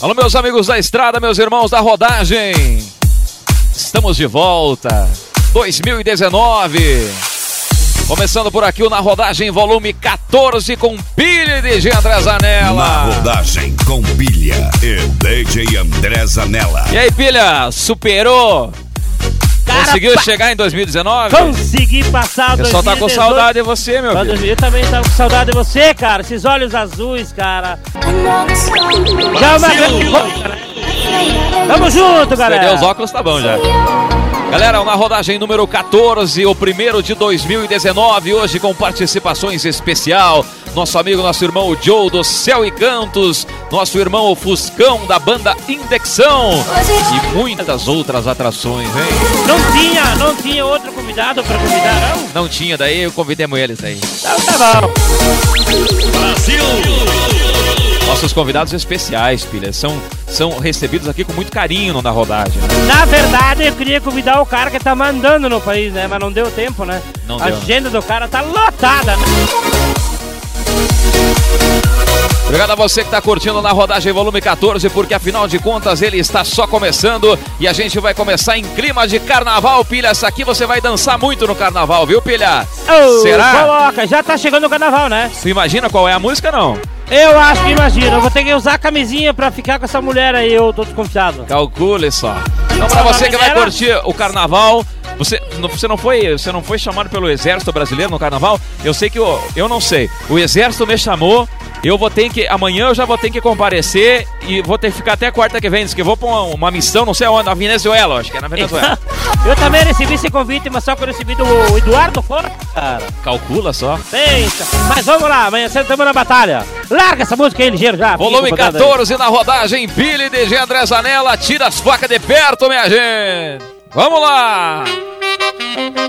Alô, meus amigos da estrada, meus irmãos da rodagem. Estamos de volta. 2019. Começando por aqui o Na Rodagem, volume 14, com pilha de DJ André Zanella. Na Rodagem, com pilha e DJ André Zanella. E aí, pilha, superou? Cara, Conseguiu pa... chegar em 2019? Consegui passar o 2018. só tá com saudade de você, meu filho. Eu também tava com saudade de você, cara. Esses olhos azuis, cara. Já uma grande... Tamo junto, galera. Perdeu os óculos, tá bom já. Galera, na rodagem número 14, o primeiro de 2019, hoje com participações especial. Nosso amigo, nosso irmão Joe do Céu e Cantos, nosso irmão Fuscão da banda Indexão e muitas outras atrações, hein? Não tinha, não tinha outro convidado para convidar, não? Não tinha, daí eu convidemos eles aí. Então tá bom. Brasil! Nossos convidados especiais, pilha, são, são recebidos aqui com muito carinho na rodagem. Né? Na verdade, eu queria convidar o cara que tá mandando no país, né? Mas não deu tempo, né? Não a deu, né? agenda do cara tá lotada, né? Obrigado a você que está curtindo na rodagem volume 14, porque afinal de contas ele está só começando e a gente vai começar em clima de carnaval, Pilha. Essa aqui você vai dançar muito no carnaval, viu, Pilha? Oh, Será? Coloca, já tá chegando o carnaval, né? Você imagina qual é a música, não? Eu acho que imagina, eu vou ter que usar a camisinha pra ficar com essa mulher aí, eu tô desconfiado. Calcule só. Então pra você que vai curtir o carnaval, você, você não foi, você não foi chamado pelo exército brasileiro no carnaval? Eu sei que eu, eu não sei. O exército me chamou eu vou ter que. Amanhã eu já vou ter que comparecer e vou ter que ficar até quarta que vem. Diz que vou pra uma, uma missão, não sei onde, na Venezuela, acho que é na Venezuela. eu também recebi esse convite, mas só que eu recebi do Eduardo fora, cara. Calcula só. Pensa. Mas vamos lá, amanhã estamos na batalha. Larga essa música aí, ligeiro já. Volume 14 na rodagem, Billy DG André Zanella, tira as facas de perto, minha gente. Vamos lá!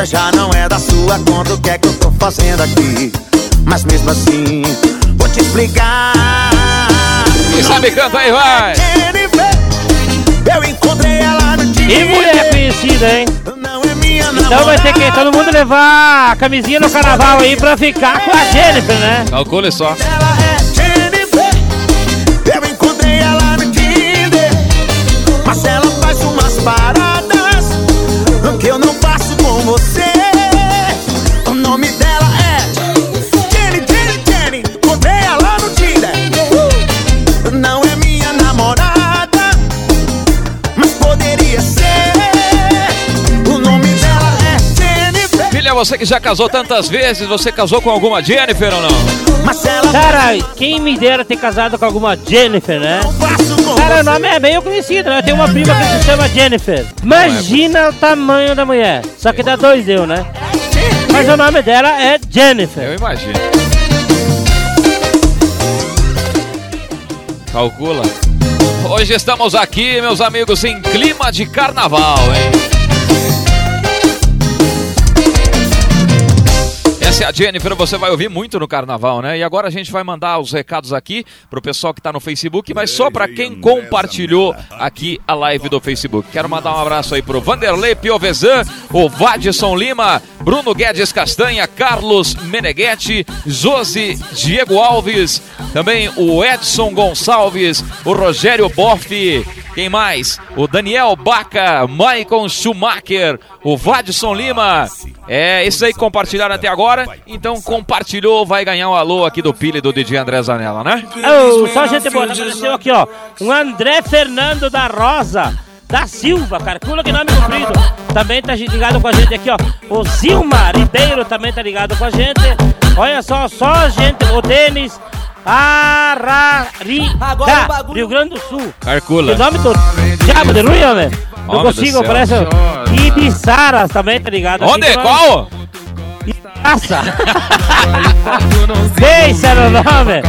Contas, já não é da sua conta. O que é que eu tô fazendo aqui? Mas mesmo assim, vou te explicar. Quem sabe canta aí, vai! Eu encontrei ela no dia. E mulher conhecida, hein? É então vai ter que todo mundo levar a camisinha no carnaval aí pra ficar com a Jennifer, né? Calcule só. paradas não é minha namorada, mas poderia ser. O nome dela é Jennifer. Filha, você que já casou tantas vezes, você casou com alguma Jennifer ou não? Cara, quem me dera ter casado com alguma Jennifer, né? Cara, o nome é meio conhecido, né? Tem uma prima que se chama Jennifer. Imagina o tamanho da mulher. Só que dá dois eu, né? Mas o nome dela é Jennifer. Eu imagino. Calcula. Hoje estamos aqui, meus amigos, em clima de carnaval, hein? Essa é a Jennifer, você vai ouvir muito no carnaval, né? E agora a gente vai mandar os recados aqui pro pessoal que tá no Facebook, mas só para quem compartilhou aqui a live do Facebook. Quero mandar um abraço aí pro Vanderlei Piovesan, o Vadson Lima, Bruno Guedes Castanha, Carlos Meneghetti, Josi Diego Alves, também o Edson Gonçalves, o Rogério Boff, Quem mais? O Daniel Baca, Maicon Schumacher, o Vadson Lima. É, esses aí compartilharam até agora. Então compartilhou, vai ganhar um alô aqui do Pile do DJ André Zanella, né? Oh, só gente boa, apareceu aqui, ó. Um André Fernando da Rosa. Da Silva, cara, pula que nome comprido. Também tá ligado com a gente aqui, ó. O Zilma Ribeiro também tá ligado com a gente. Olha só, só gente, o Denis Ararica, Rio Grande do Sul. Carcula. O nome todo. Diabo de ruim, velho. Não Homem do consigo, parece. Ibiçaras também tá ligado. aqui Onde? nós. Qual? Ibiaça. Esse era o nome.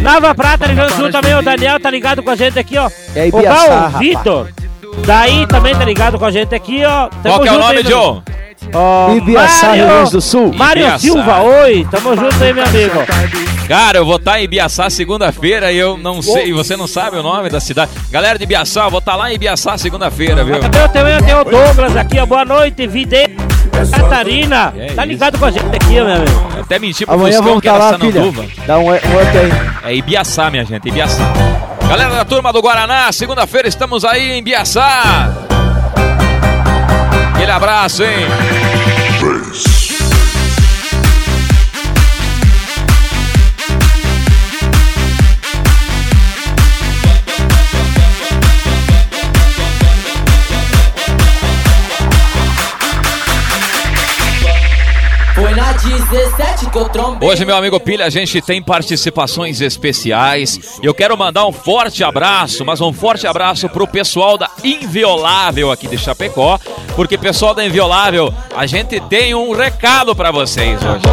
Nova Prata, Rio Grande do Sul também. O Daniel tá ligado com a gente aqui, ó. É o Val rapaz. Vitor. Daí também tá ligado com a gente aqui, ó. Qual que é o nome, Joe? Joe? Ó, Ibiaçá, Rio Grande do Sul. Mário. Silva, oi. Tamo junto aí, meu amigo. Cara, eu vou estar em Ibiaçá segunda-feira e eu não sei, você não sabe o nome da cidade. Galera de Ibiaçá, eu vou estar lá em Ibiaçá segunda-feira, viu? Cadê o teu? Tem o Douglas aqui, ó. Boa noite, Vide. Catarina. É tá isso. ligado com a gente aqui, meu amigo. Eu até menti pro Amanhã Fuscão vamos que estar era lá, filha. Sananduva. Dá um, um up aí. É Ibiaçá, minha gente, Ibiaçá. Galera da turma do Guaraná, segunda-feira estamos aí em Ibiaçá. Aquele abraço, hein? Hoje, meu amigo Pilha, a gente tem participações especiais. Eu quero mandar um forte abraço, mas um forte abraço pro pessoal da Inviolável aqui de Chapecó, porque pessoal da Inviolável, a gente tem um recado pra vocês hoje.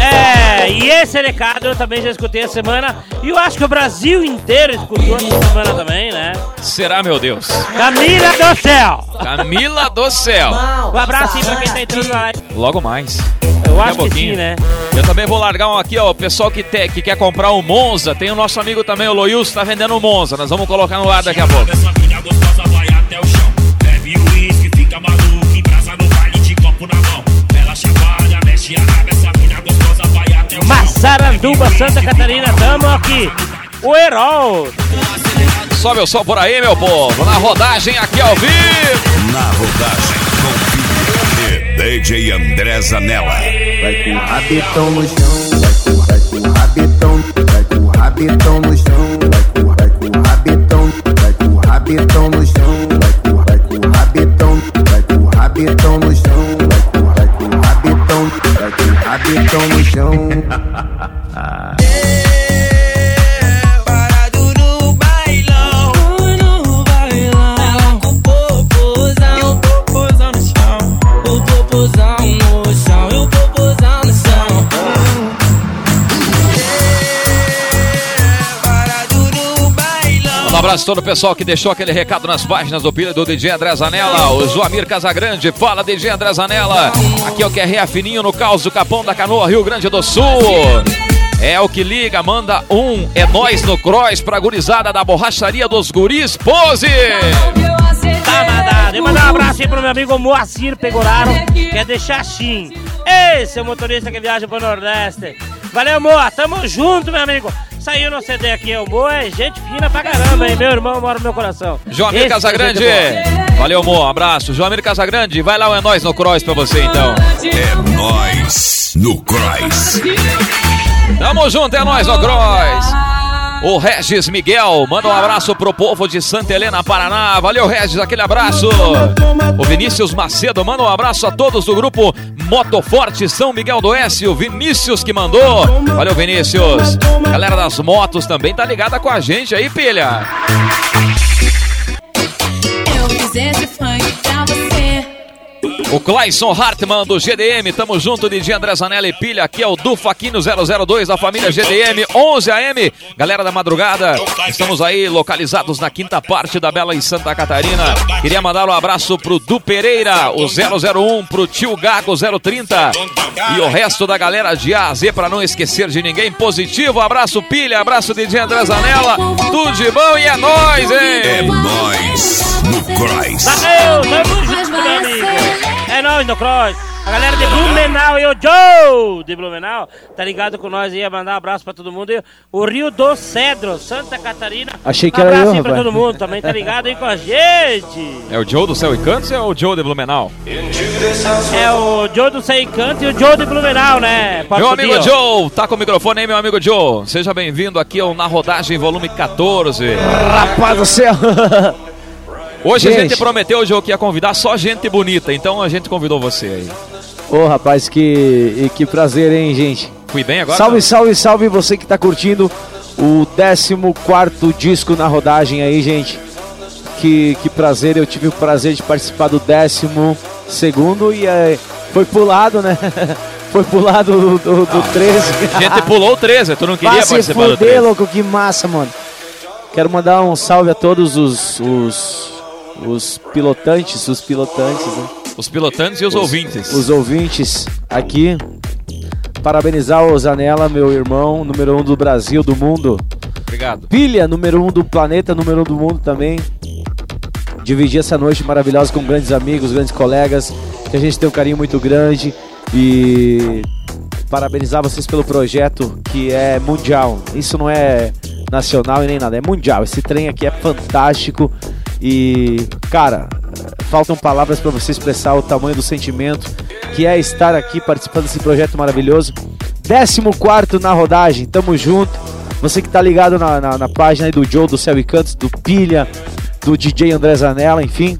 É, e esse recado eu também já escutei essa semana. E eu acho que o Brasil inteiro escutou essa semana também, né? Será, meu Deus? Camila do céu. Camila do céu. Um abraço aí pra quem tá entrando na live. Logo mais. Eu Daqui acho que pouquinho. sim, né? Eu também vou largar um aqui, ó. O pessoal que, te- que quer comprar um Monza. Tem o nosso amigo também, o Loius, tá vendendo um Monza. Nós vamos colocar no ar daqui a pouco. Essa mina gostosa vai até o chão. Bebe uísque, fica maluco, embrasa no baile de copo na mão. Ela chacoalha, mexe a raba, essa mina gostosa vai até o chão. Massaranduba, Santa Catarina, tamo aqui. O Herol. Sobe o som por aí, meu povo. Na rodagem aqui ao vivo. Na rodagem, DJ André Zanella. Vai com o rabetão no chão, vai com, vai com o rabetão, vai com o rabetão no chão, vai com, vai com o rabetão, vai com o rabetão no chão, vai com, vai com o rabetão, vai com o rabetão no chão, vai com, vai com o rabetão, vai com o rabetão no chão. Abraço a todo o pessoal que deixou aquele recado nas páginas do Pilha do DJ André Zanella. O Joamir Casagrande, fala DJ André Zanella. Aqui é o QRA Fininho no caos do Capão da Canoa, Rio Grande do Sul. É o que liga, manda um. É nós no Cross pra gurizada da borracharia dos guris. Pose! Tá mandado. E mandar um abraço aí pro meu amigo Moacir Pegoraro, que é de Xaxim. Esse é o motorista que viaja pro Nordeste. Valeu, Moa. Tamo junto, meu amigo. Saiu no CD aqui. O Moa é gente fina pra caramba, hein? Meu irmão mora no meu coração. Joamir é Casagrande. boa. Valeu, Mo. Abraço. Joamir Casagrande, vai lá o É Nós no Cross pra você então. É nós no Cross. Tamo junto, é nóis, ó Cross. O Regis Miguel, manda um abraço pro povo de Santa Helena, Paraná. Valeu, Regis, aquele abraço. O Vinícius Macedo, manda um abraço a todos do grupo Motoforte São Miguel do Oeste. O Vinícius que mandou. Valeu, Vinícius. Galera das motos também tá ligada com a gente aí, pilha. Eu fiz esse funk. O Clayson Hartmann do GDM, tamo junto, DJ André Zanella e Pilha, aqui é o do Faquinho 002 da família GDM, 11 AM, galera da madrugada, estamos aí localizados na quinta parte da Bela em Santa Catarina, queria mandar um abraço pro Du Pereira, o 001, pro Tio Gago 030 e o resto da galera de A a Z, pra não esquecer de ninguém, positivo, abraço Pilha, abraço DJ André Zanella, tudo de bom e é nóis, É hein? nós no Cross. Valeu, tamo junto, meu amigo. É nóis no Cross. A galera de Blumenau e o Joe de Blumenau tá ligado com nós aí, mandar um abraço pra todo mundo. E o Rio do Cedro, Santa Catarina. Achei que um era abraço eu, aí pra todo mundo, também tá ligado aí com a gente. É o Joe do Céu e Cantos ou é o Joe de Blumenau? É o Joe do Sei Canto e o Joe de Blumenau, né? Pode Meu amigo ó. Joe, tá com o microfone aí, meu amigo Joe. Seja bem-vindo aqui ao Na Rodagem Volume 14. Rapaz do céu! Hoje a Gente. gente prometeu, Joe, que ia convidar só gente bonita, então a gente convidou você aí. Ô rapaz, que, e que prazer, hein, gente? Fui bem agora? salve, salve, salve você que tá curtindo o 14 disco na rodagem aí, gente. Que, que prazer, eu tive o prazer de participar do décimo segundo e é, foi pulado, né? Foi pulado do, do, do 13. A gente pulou o 13, tu não queria Vai participar do fuder, 13. louco, que massa, mano. Quero mandar um salve a todos os, os, os pilotantes, os pilotantes, né? Os pilotantes e os, ouvintes. os ouvintes aqui. Parabenizar o Zanella, meu irmão, número um do Brasil, do mundo. Obrigado. Pilha, número um do planeta, número um do mundo também. Dividir essa noite maravilhosa com grandes amigos, grandes colegas, que a gente tem um carinho muito grande. E parabenizar vocês pelo projeto que é mundial. Isso não é nacional e nem nada, é mundial. Esse trem aqui é fantástico. E, cara, faltam palavras para você expressar o tamanho do sentimento que é estar aqui participando desse projeto maravilhoso. 14 na rodagem, tamo junto. Você que tá ligado na, na, na página do Joe, do Céu e Cantos, do Pilha, do DJ André Zanella, enfim.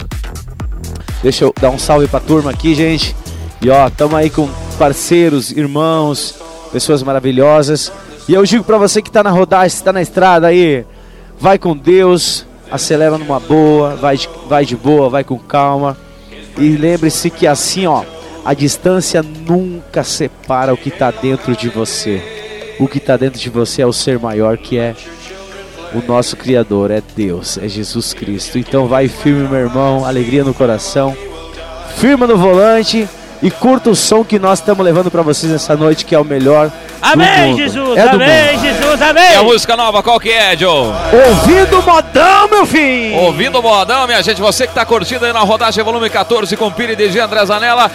Deixa eu dar um salve pra turma aqui, gente. E ó, tamo aí com parceiros, irmãos, pessoas maravilhosas. E eu digo pra você que tá na rodagem, tá na estrada aí, vai com Deus, acelera numa boa, vai de, vai de boa, vai com calma. E lembre-se que assim, ó, a distância nunca separa o que tá dentro de você. O que tá dentro de você é o ser maior que é o nosso Criador, é Deus, é Jesus Cristo. Então vai firme, meu irmão, alegria no coração, firma no volante e curta o som que nós estamos levando pra vocês nessa noite, que é o melhor. do Amém. Jesus, É amém. Jesus, E a amém. música nova, qual que é, Joe? Ouvindo o modão, meu filho! Ouvindo o modão, minha gente, você que tá curtindo aí na rodagem volume 14 com Piri DG André Zanella.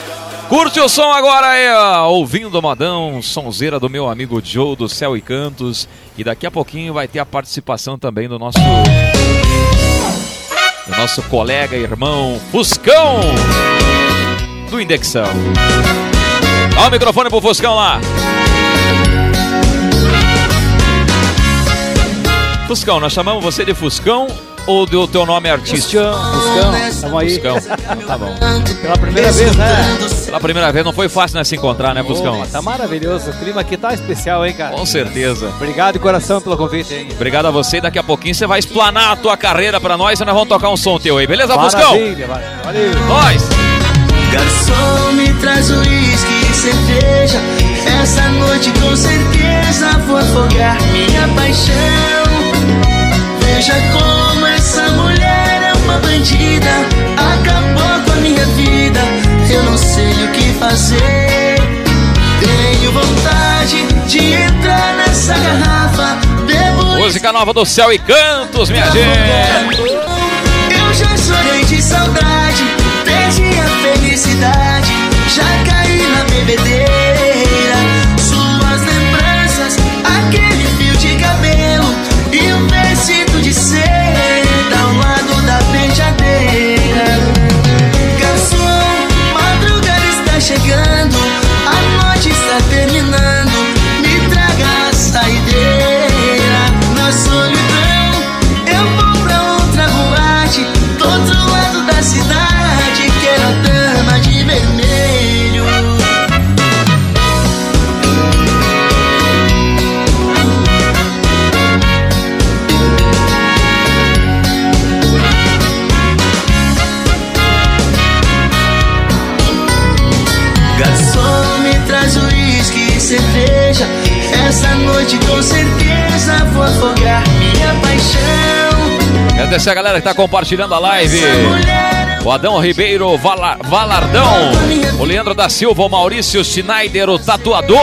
Curte o som agora aí, ó. ouvindo o modão, sonzeira do meu amigo Joe do Céu e Cantos. E daqui a pouquinho vai ter a participação também do nosso do nosso colega e irmão Fuscão do Indexão. Dá o microfone pro Fuscão lá. Fuscão, nós chamamos você de Fuscão ou do teu nome artístico? Buscão, tamo aí. Fuscão. Tá bom. Pela primeira vez, né? Pela primeira vez não foi fácil né, se encontrar, né, Fuscão? Ô, tá maravilhoso. O clima aqui tá especial, hein, cara? Com certeza. Obrigado de coração pelo convite, hein? Obrigado a você. Daqui a pouquinho você vai explanar a tua carreira pra nós e nós vamos tocar um som teu aí, beleza, Fuscão? Maravilha, valeu. Nós! Garçom, me traz uísque e cerveja. Essa noite com certeza vou afogar minha paixão. Veja como essa mulher é uma bandida. Acabou com a minha vida. Eu não sei o que fazer. Tenho vontade de entrar nessa garrafa. Bebo Música nova do Céu e Cantos, minha gente! eu já chorei de saudade, perdi a felicidade, já caí na bebedeira. Suas lembranças, aquele fio de cabelo e um vestido de seda Agradecer a galera que tá compartilhando a live. O Adão Ribeiro Vala- Valardão. O Leandro da Silva, o Maurício Schneider, o tatuador.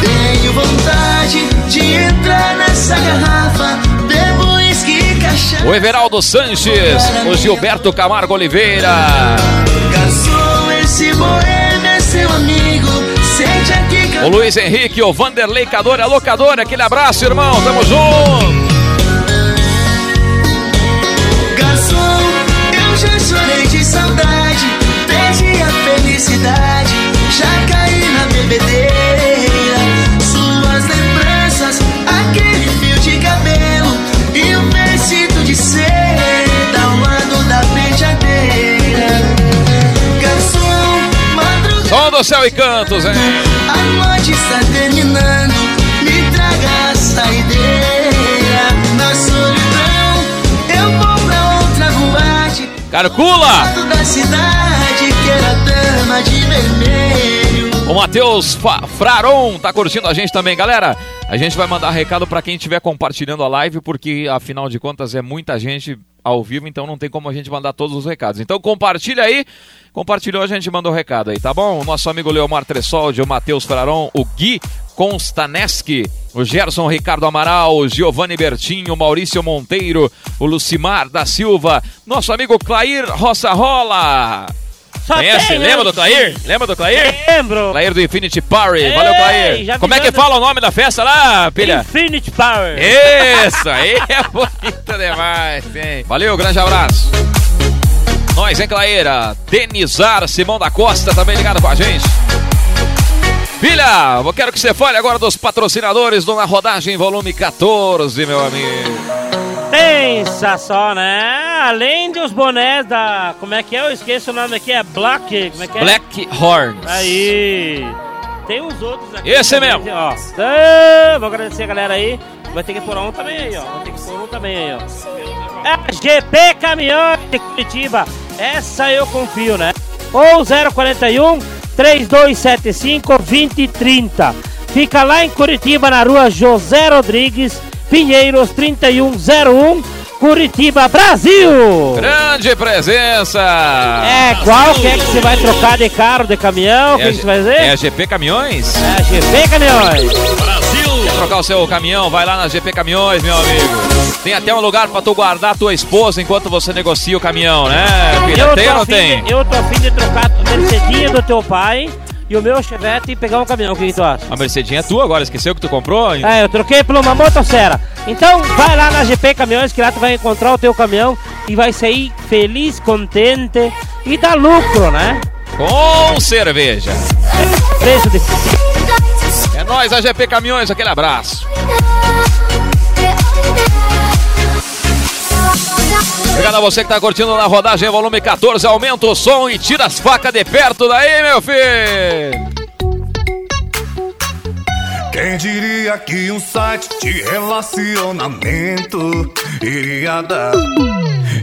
Tenho vontade de entrar nessa garrafa. Bebo uísque e cachaça. O Everaldo Sanches, o Gilberto Camargo Oliveira. Garçom, esse boêmio é meu amigo, sente aqui O Luiz Henrique, o Vanderlei Cador, a locadora, aquele abraço, irmão, tamo junto. Bebedeira. Suas lembranças, aquele fio de cabelo e o vestido de seda ao lado da penteadeira. Garçom, madrugada. Som do céu e cantos, hein? A noite está terminando, me traga a saideira. Na solidão, eu vou pra outra boate. Calcula! Lado da cidade, que era dama de vermelho. O Matheus Fraron tá curtindo a gente também, galera. A gente vai mandar recado pra quem estiver compartilhando a live, porque afinal de contas é muita gente ao vivo, então não tem como a gente mandar todos os recados. Então compartilha aí. Compartilhou, a gente manda o recado aí, tá bom? O nosso amigo Leomar Tressoldi, o Matheus Fraron, o Gui Constaneski, o Gerson Ricardo Amaral, o Giovanni Bertinho, Maurício Monteiro, o Lucimar da Silva, nosso amigo Clair Roça Rola. Só Conhece? tem, Lembra do Clair? Lembra do Clair? Lembro. Clair do Infinity Party. Ei, Valeu, Clair. Como é que fala o nome da festa lá, pilha? Infinity Power. Isso, aí é bonito demais, hein? Valeu, grande abraço. Nós, hein, Claeira? Denizar, Simão da Costa também ligado com a gente. Filha, eu quero que você fale agora dos patrocinadores do Na Rodagem Volume 14, meu amigo. Pensa só, né? Além dos bonés da. Como é que é? Eu esqueço o nome aqui. É Black. Como é que é? Black Horns. Aí. Tem uns outros aqui. Esse também, mesmo. Ó. Ah, vou agradecer a galera aí. Vai ter que pôr um também aí, ó. Vai ter que pôr um também aí, ó. É a GP Caminhões de Curitiba. Essa eu confio, né? Ou 041 3275 2030. Fica lá em Curitiba, na rua José Rodrigues, Pinheiros 3101, Curitiba, Brasil! Grande presença. É, qual que é que você vai trocar de carro, de caminhão? O que, É que você vai fazer? É a GP Caminhões? É a GP Caminhões. Quer trocar o seu caminhão? Vai lá na GP Caminhões, meu amigo. Tem até um lugar pra tu guardar a tua esposa enquanto você negocia o caminhão, né, filha? Tem ou não tem? de- eu tô afim de trocar a Mercedinha do teu pai e o meu Chevette e pegar um caminhão. O que, tu acha? A Mercedinha é tua agora, esqueceu que tu comprou? É, eu troquei por uma motosserra. Então, vai lá na GP Caminhões que lá tu vai encontrar o teu caminhão e vai sair feliz, contente e dá lucro, né? Com cerveja. Preço de... É nóis, a GP Caminhões, aquele abraço. Obrigado a você que tá curtindo na rodagem volume 14. Aumenta o som e tira as facas de perto daí, meu filho. Quem diria que um site de relacionamento iria dar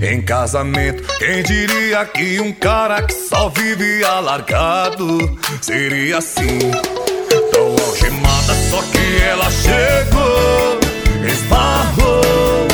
em casamento? Quem diria que um cara que só vivia largado seria assim? Tão algemada, só que ela chegou, esbarrou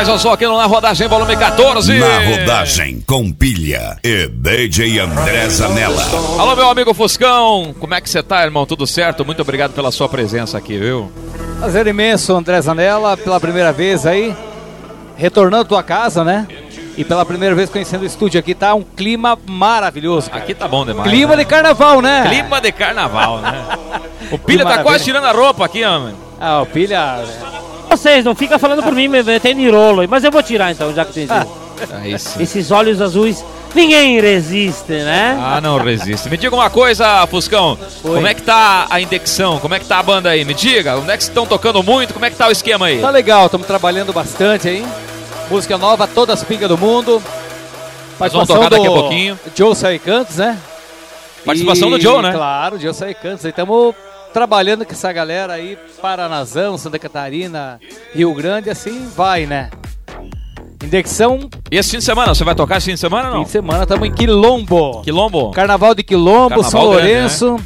Veja só aqui no Na Rodagem, volume 14. Na rodagem com pilha e DJ André Zanella. Alô, meu amigo Fuscão. Como é que você tá, irmão? Tudo certo? Muito obrigado pela sua presença aqui, viu? Prazer imenso, André Zanella, pela primeira vez aí, retornando à tua casa, né? E pela primeira vez conhecendo o estúdio aqui, tá um clima maravilhoso. cara. Aqui tá bom demais. Clima né? de carnaval, né? Clima de carnaval, né? O Pilha tá quase tirando a roupa aqui, homem. Ah, o pilha. Vocês não ficam falando por mim, me metendo em rolo. aí, Mas eu vou tirar então, já que tem Ah. Aí sim. esses olhos azuis. Ninguém resiste, né? Ah, não resiste. Me diga uma coisa, Fuscão. Oi. Como é que tá a indexão? Como é que tá a banda aí? Me diga. Onde é que estão tocando muito? Como é que tá o esquema aí? Tá legal, estamos trabalhando bastante aí. Música nova, todas as pingas do mundo. Nós vamos Participação tocar daqui a do pouquinho. Joe Sai Cantos, né? Participação E, do Joe, né? Claro, Joe Sai Cantos. Aí estamos trabalhando com essa galera aí, Paranazão, Santa Catarina, Rio Grande, assim vai, né? Indexão, E esse fim de semana? Você vai tocar esse fim de semana ou fim não? de semana, estamos em Quilombo. Quilombo? Carnaval de Quilombo, Carnaval São grande, Lourenço,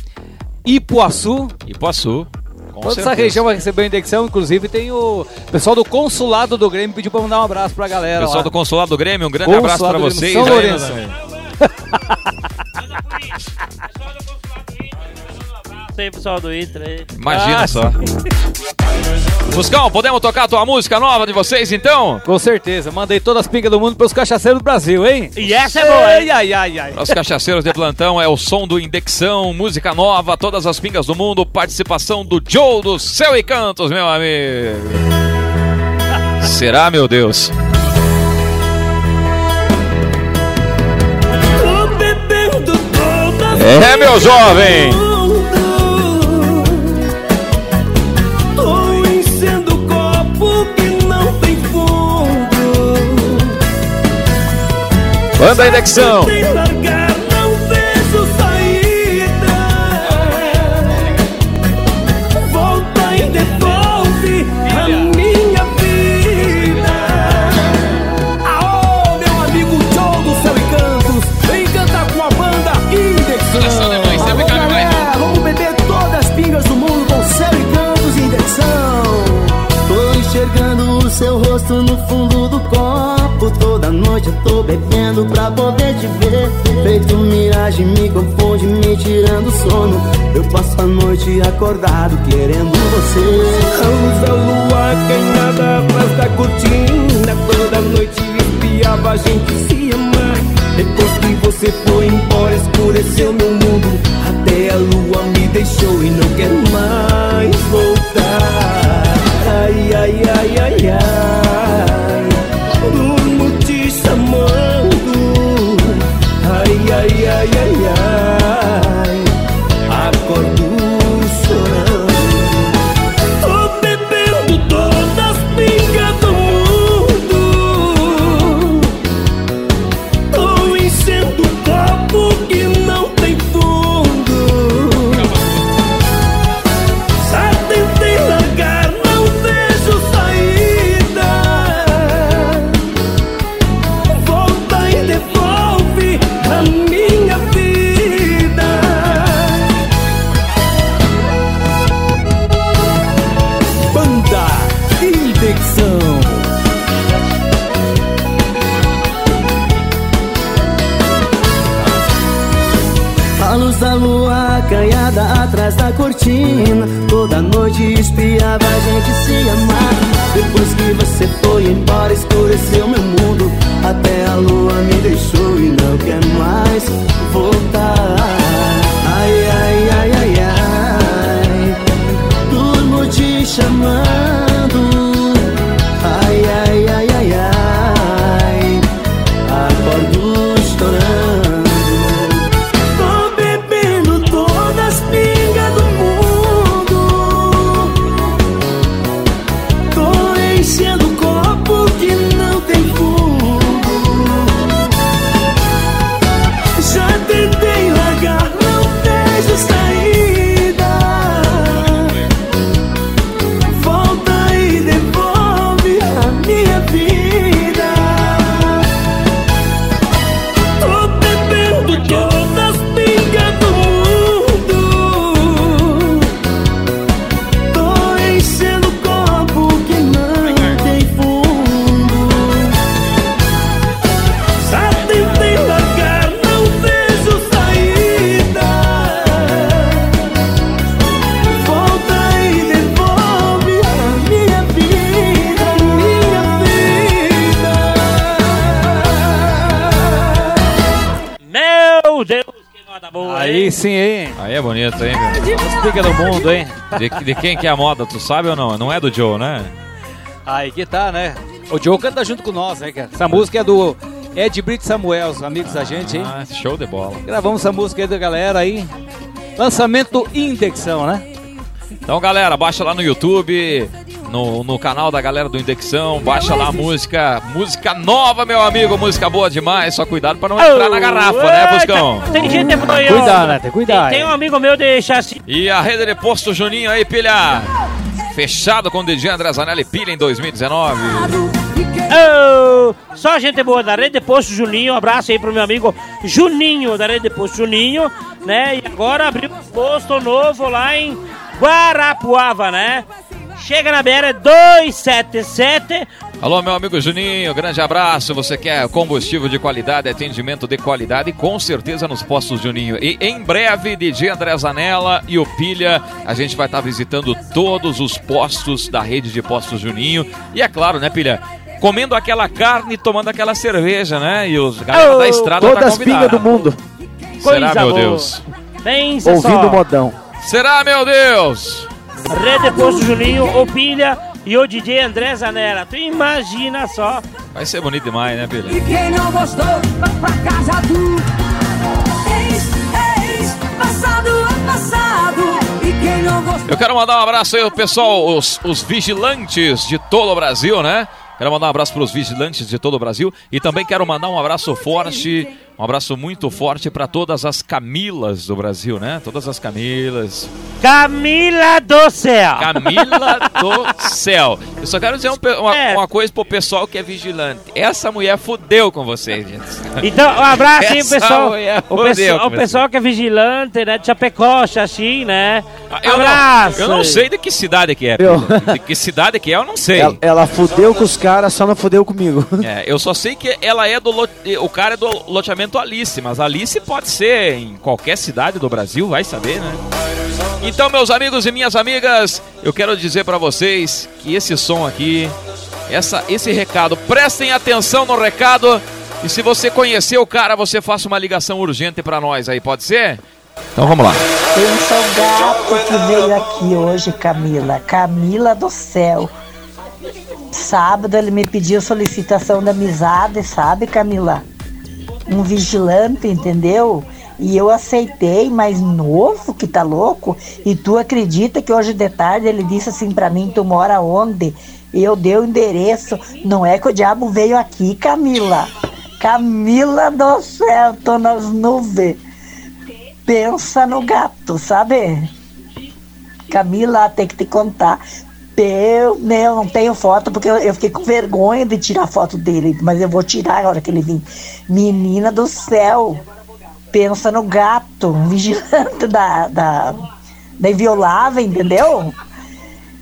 Ipuaçu. Ipuaçu. Com Toda essa certeza. região vai receber a indexão, inclusive tem o pessoal do consulado do Grêmio pediu pra mandar um abraço pra galera Pessoal lá. do Consulado do Grêmio, um grande Consulado abraço Grêmio, vocês. São aí, Lourenço. Sei, pessoal do aí. Imagina Ah, só. Fuscão, podemos tocar a tua música nova de vocês então? Com certeza, mandei todas as pingas do mundo pros cachaceiros do Brasil, hein? E essa é boa, hein? Ai, ai, ai, ai. Os cachaceiros de plantão é o som do Indexão, música nova, todas as pingas do mundo, participação do Joe do Céu e Cantos, meu amigo. Será, meu Deus? É, meu jovem! Banda Indexão! Noite eu tô bebendo pra poder te ver. Feito miragem, me confunde, me tirando sono. Eu passo a noite acordado querendo você. A luz da lua queimada atrás da cortina Toda noite espiava a gente se amar Depois que você foi embora escureceu meu mundo Até a lua me deixou e não quero mais Os pica do mundo, hein? De, de quem que é a moda, tu sabe ou não? Não é do Joe, né? Aí que tá, né? O Joe canta junto com nós, né, cara? Essa música é do Ed Brito Samuel, os amigos da gente, hein? Ah, show de bola. Gravamos essa música aí da galera aí. Lançamento Indexão, né? Então, galera, baixa lá no YouTube, no, no canal da galera do Indexão, baixa lá a música, música nova, meu amigo, música boa demais, só cuidado pra não entrar na garrafa, né, Buscão? Tem gente que foi, ó, Cuidado, né? Tem que cuidar. Tem, tem um amigo meu de chassi. E a rede de posto Juninho aí, pilha, fechado com o DJ André Zanelli, pilha em 2019. Ô, só gente boa da Rede Posto Juninho. Um abraço aí pro meu amigo Juninho, da Rede Posto Juninho, né? E agora abriu um posto novo lá em Guarapuava, né? Chega na BR 277. Alô, meu amigo Juninho, grande abraço. Você quer combustível de qualidade, atendimento de qualidade, com certeza nos postos Juninho. E em breve, DJ André Zanella e o Pilha, a gente vai estar visitando todos os postos da rede de postos Juninho. E é claro, né, Pilha? Comendo aquela carne e tomando aquela cerveja, né? E os galera da estrada Todas tá as pingas convidada. do mundo. Será, Coisa meu boa. Deus? Pensa Ouvindo só. o modão. Será, meu Deus? Rede Posto Juninho, o Pilha e o DJ André Zanella. Tu imagina só. Vai ser bonito demais, né, Pilha? Quem não gostou, vai pra casa do ex, ex, passado é passado. E quem não gostou. Eu quero mandar um abraço aí ao pessoal, os, os vigilantes de todo o Brasil, né? Quero mandar um abraço para os vigilantes de todo o Brasil e também quero mandar um abraço forte, um abraço muito forte para todas as Camilas do Brasil, né? Todas as Camilas. Camila do Céu. Camila do céu. Eu só quero dizer um uma, É. uma coisa pro pessoal que é vigilante. Essa mulher fudeu com vocês, gente. Então, um abraço aí pessoal. O, pessoal o pessoal que é vigilante, né? De Chapecó, Xaxim, né? Eu abraço. não, eu não sei de que cidade que é. Eu- De que cidade que é, eu não sei. Ela, ela fudeu com os caras, só não fudeu comigo. É, eu só sei que ela é do lo- o cara é do loteamento Alice, mas Alice pode ser em qualquer cidade do Brasil, vai saber, né? Então, meus amigos e minhas amigas, eu quero dizer pra vocês que esse som aqui, essa, esse recado, prestem atenção no recado. E se você conhecer o cara, você faça uma ligação urgente pra nós aí, pode ser? Então vamos lá. Pensa o gato que veio aqui hoje, Camila. Camila do céu. Sábado ele me pediu solicitação de amizade, sabe, Camila? Um vigilante, entendeu? E eu aceitei, mas novo, que tá louco? E tu acredita que hoje de tarde ele disse assim pra mim, tu mora onde? Eu dei o endereço. Não é que o diabo veio aqui, Camila. Camila do céu, tô nas nuvens. Pensa no gato, sabe? Camila, tem que te contar. Né, eu não tenho foto porque eu, eu fiquei com vergonha de tirar foto dele, mas eu vou tirar a hora que ele vir. Menina do céu, pensa no gato, um vigilante da, da, da inviolável, entendeu?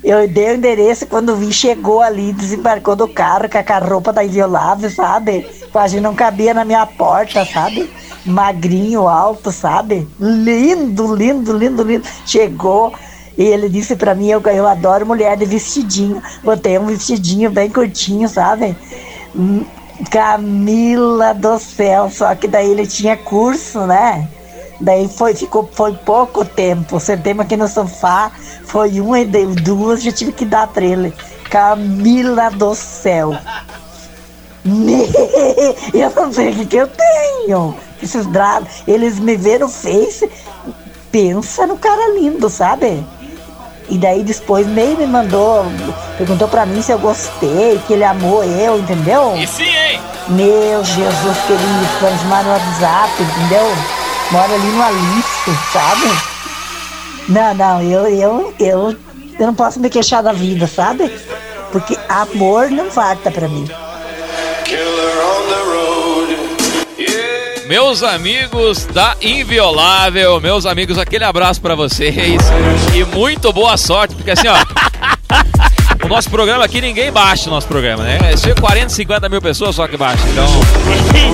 Eu dei o endereço quando vi, chegou ali, desembarcou do carro com a roupa da inviolável, sabe? Quase não cabia na minha porta, sabe? Magrinho, alto, sabe? Lindo, lindo, lindo, lindo. Chegou e ele disse pra mim, eu, eu adoro mulher de vestidinho. Botei um vestidinho bem curtinho, sabe? Hum, Camila do céu, só que daí ele tinha curso, né? Daí foi, ficou, foi pouco tempo. Sentemos aqui no sofá, foi uma e dei duas, já tive que dar pra ele. Camila do céu. Eu não sei o que, que eu tenho. Esses dragos, eles me viram o face, pensa no cara lindo, sabe? E daí depois meio me mandou, perguntou pra mim se eu gostei, que ele amou eu, entendeu? E sim, hein? Meu Jesus querido, chamar no WhatsApp, entendeu? Mora ali no Alice, sabe? Não, não, eu, eu, eu, eu não posso me queixar da vida, sabe? Porque amor não falta pra mim. Meus amigos da Inviolável, meus amigos, aquele abraço pra vocês e muito boa sorte, porque assim, ó, o nosso programa aqui ninguém baixa o nosso programa, né? É só 40, 50 mil pessoas só que baixam, então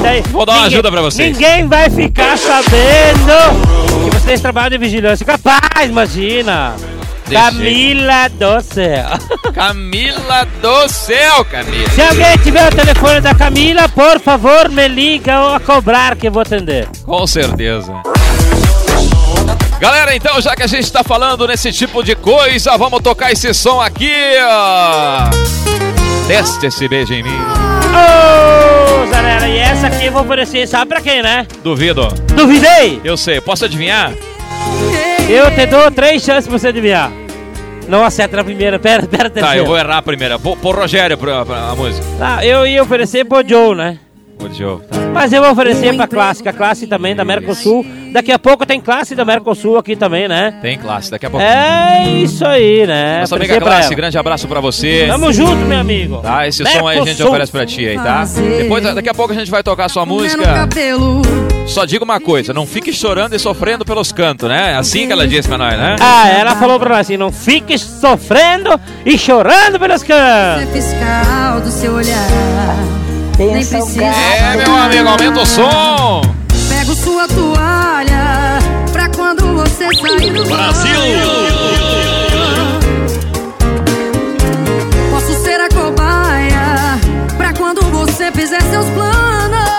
daí, vou dar uma ninguém- ajuda pra vocês. Ninguém vai ficar sabendo que vocês trabalham de vigilância. Capaz, imagina. Camila do céu. Camila do céu, Camila. Se alguém tiver o telefone da Camila, por favor, me liga ou a cobrar que eu vou atender. Com certeza. Galera, então, já que a gente tá falando nesse tipo de coisa, vamos tocar esse som aqui, ó. Teste esse beijo em mim. Ô, Zanella, e essa aqui eu vou oferecer, sabe pra quem, né? Duvido. Duvidei! Eu sei, posso adivinhar? Eu te dou três chances pra você adivinhar. Não acerta na primeira, pera, pera, Tá, terceira. eu vou errar a primeira. Pôr Rogério pra, pra a música. Tá, eu ia oferecer pro Joe, né? Tá. Mas eu vou oferecer pra clássica, classe também da Mercosul. Daqui a pouco tem classe da Mercosul aqui também, né? Tem classe, daqui a pouco. É isso aí, né? Nossa amiga Oferecer pra Classe, ela. grande abraço pra você. Tamo junto, meu amigo. Tá, esse som aí a gente Mercosul. oferece pra ti aí, tá? Depois, daqui a pouco a gente vai tocar a sua música. Só diga uma coisa, não fique chorando e sofrendo pelos cantos, né? Assim que ela disse pra nós, né? Ah, ela falou pra nós assim, não fique sofrendo e chorando pelos cantos. fiscal do seu olhar. Nem precisa. É, meu amigo, aumenta o som. Pego sua toalha pra quando você sair do Brasil! Posso ser a cobaia pra quando você fizer seus planos.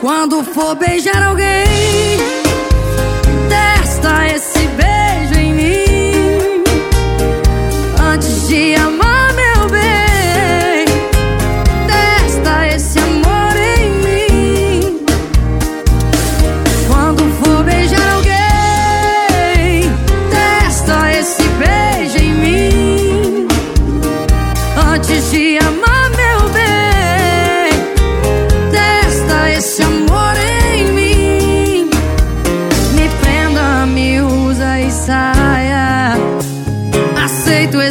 Quando for beijar alguém,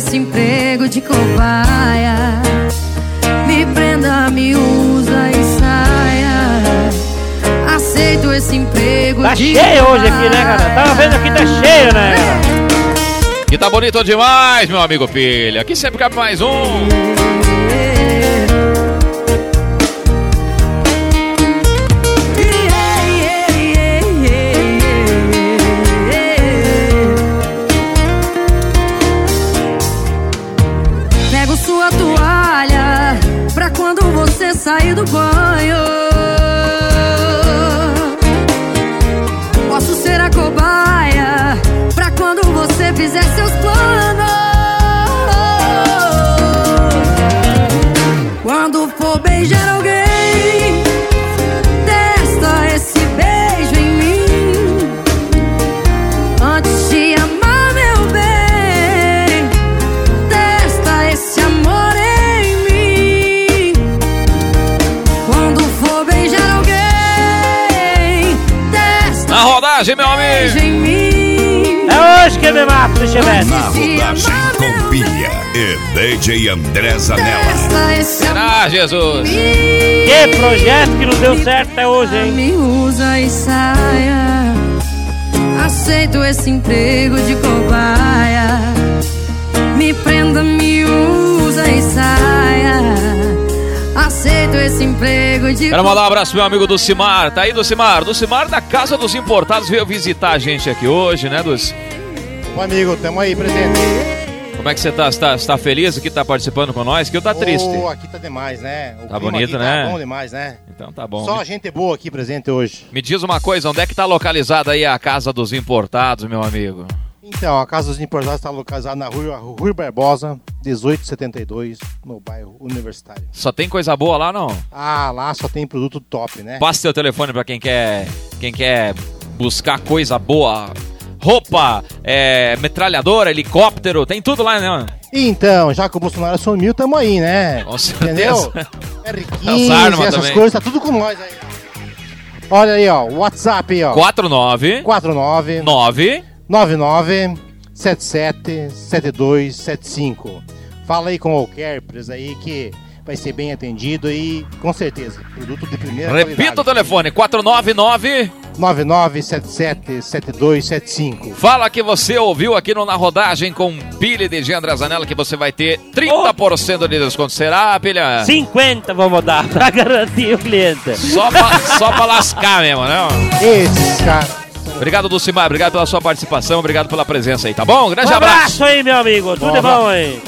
esse emprego de cobaia. Me prenda, me usa e saia. Aceito esse emprego Tá de cheio hoje aqui, né, cara? Tava vendo aqui, tá cheio, né? Que tá bonito demais, meu amigo filho. Aqui sempre cabe mais um. Sair do banho. Posso ser a cobaia pra quando você fizer seus planos. Quando for beijar rodagem, meu amigo. É hoje que eu me mato, Chevette. Na rodagem com pilha e DJ André Zanella. Será, Jesus? Que projeto que não deu certo até hoje, hein? Me usa e saia. Aceito esse emprego de cobaia. Me prenda, me usa e saia. Aceito esse emprego de Quero mandar um abraço pro meu amigo Dulcimar. Tá aí, Dulcimar? Dulcimar da Casa dos Importados veio visitar a gente aqui hoje, né, Dulce? Ô amigo, tamo aí presente. Como é que você tá? Você tá, você tá feliz que tá participando com nós? Que eu tá triste. Ô, aqui tá demais, né? O Tá bonito, aqui né? Tá bom demais, né? Então tá bom. Só gente boa aqui presente hoje. Me diz uma coisa, onde é que tá localizada aí a Casa dos Importados, meu amigo? Então, a Casa dos Importados está localizada na rua Rui Barbosa, 1872, no bairro Universitário. Só tem coisa boa lá, não? Ah, lá só tem produto top, né? Passa seu telefone pra quem quer, quem quer buscar coisa boa. Roupa, é, metralhadora, helicóptero, tem tudo lá, né? Então, já que o Bolsonaro sumiu, tamo aí, né? Com certeza. Entendeu? É As riquinho, armas essas também. coisas, tá tudo com nós aí. Olha aí, ó, WhatsApp aí, ó. 49 49 9 99 77 7275. Fala aí com o Kerpres aí que vai ser bem atendido e com certeza, produto de primeira Repita o telefone, 499 9977 7275. Fala que você ouviu aqui no Na Rodagem com Pilha de Jean Zanella que você vai ter 30% de desconto. Será, Pilha? 50 vamos dar pra garantir o cliente. Só pra, só pra lascar mesmo, né? Esses caras são Obrigado, Dulcimar. Obrigado pela sua participação. Obrigado pela presença aí, tá bom? Grande Um abraço. abraço aí, meu amigo. Tudo de bom aí.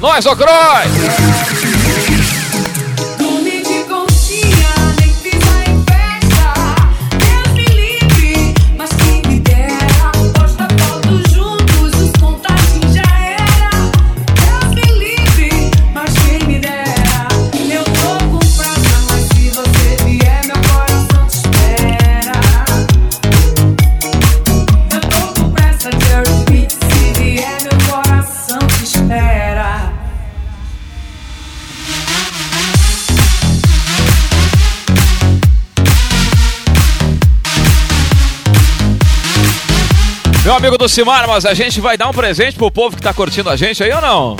Nós, ô Croix! Meu amigo Dulcimar, mas a gente vai dar um presente pro povo que tá curtindo a gente aí ou não?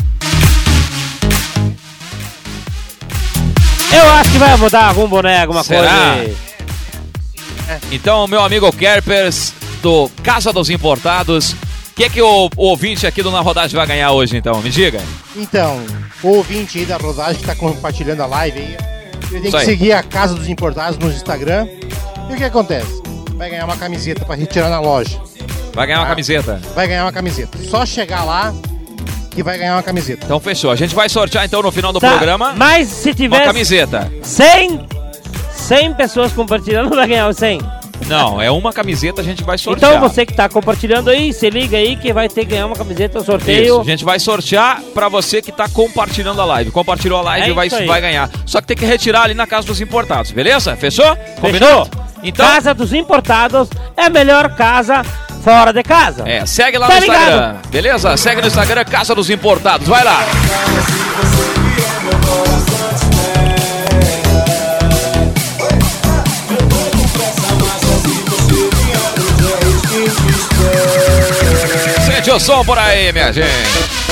Eu acho que vai mudar algum boné, alguma Será? coisa aí. Então, meu amigo Kerpers, do Casa dos Importados, o que, que o, o ouvinte aqui do Na Rodagem vai ganhar hoje, então? Me diga. Então, o ouvinte aí da rodagem que tá compartilhando a live aí, ele tem Isso que aí. seguir a Casa dos Importados no Instagram. E o que acontece? Vai ganhar uma camiseta pra retirar na loja. Vai ganhar uma camiseta. Vai ganhar uma camiseta. Só chegar lá que vai ganhar uma camiseta. Então fechou. A gente vai sortear então no final do Tá, programa Mas se uma tiver camiseta. 100, 100 pessoas compartilhando, vai ganhar os 100. Não, é uma camiseta a gente vai sortear. Então você que tá compartilhando aí, se liga aí que vai ter que ganhar uma camiseta no Isso, sorteio. a gente vai sortear pra você que tá compartilhando a live. Compartilhou a live É e vai, isso aí. vai ganhar. Só que tem que retirar ali na casa dos importados, beleza? Fechou? Fechou? Então, Casa dos Importados é a melhor casa fora de casa. é, segue lá Tá no ligado? Instagram, beleza? Segue no Instagram Casa dos Importados, vai lá. Sente o som por aí, minha gente.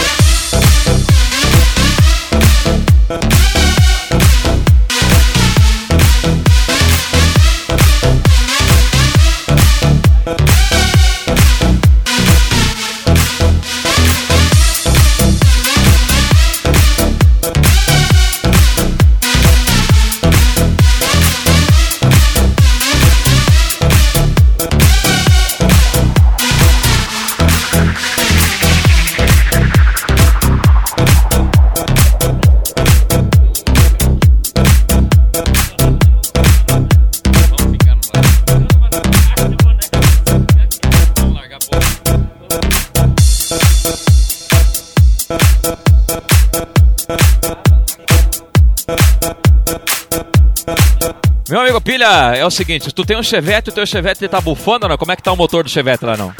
É o seguinte, tu tem um Chevette, o teu Chevette tá bufando ou não? Como é que tá o motor do Chevette lá não?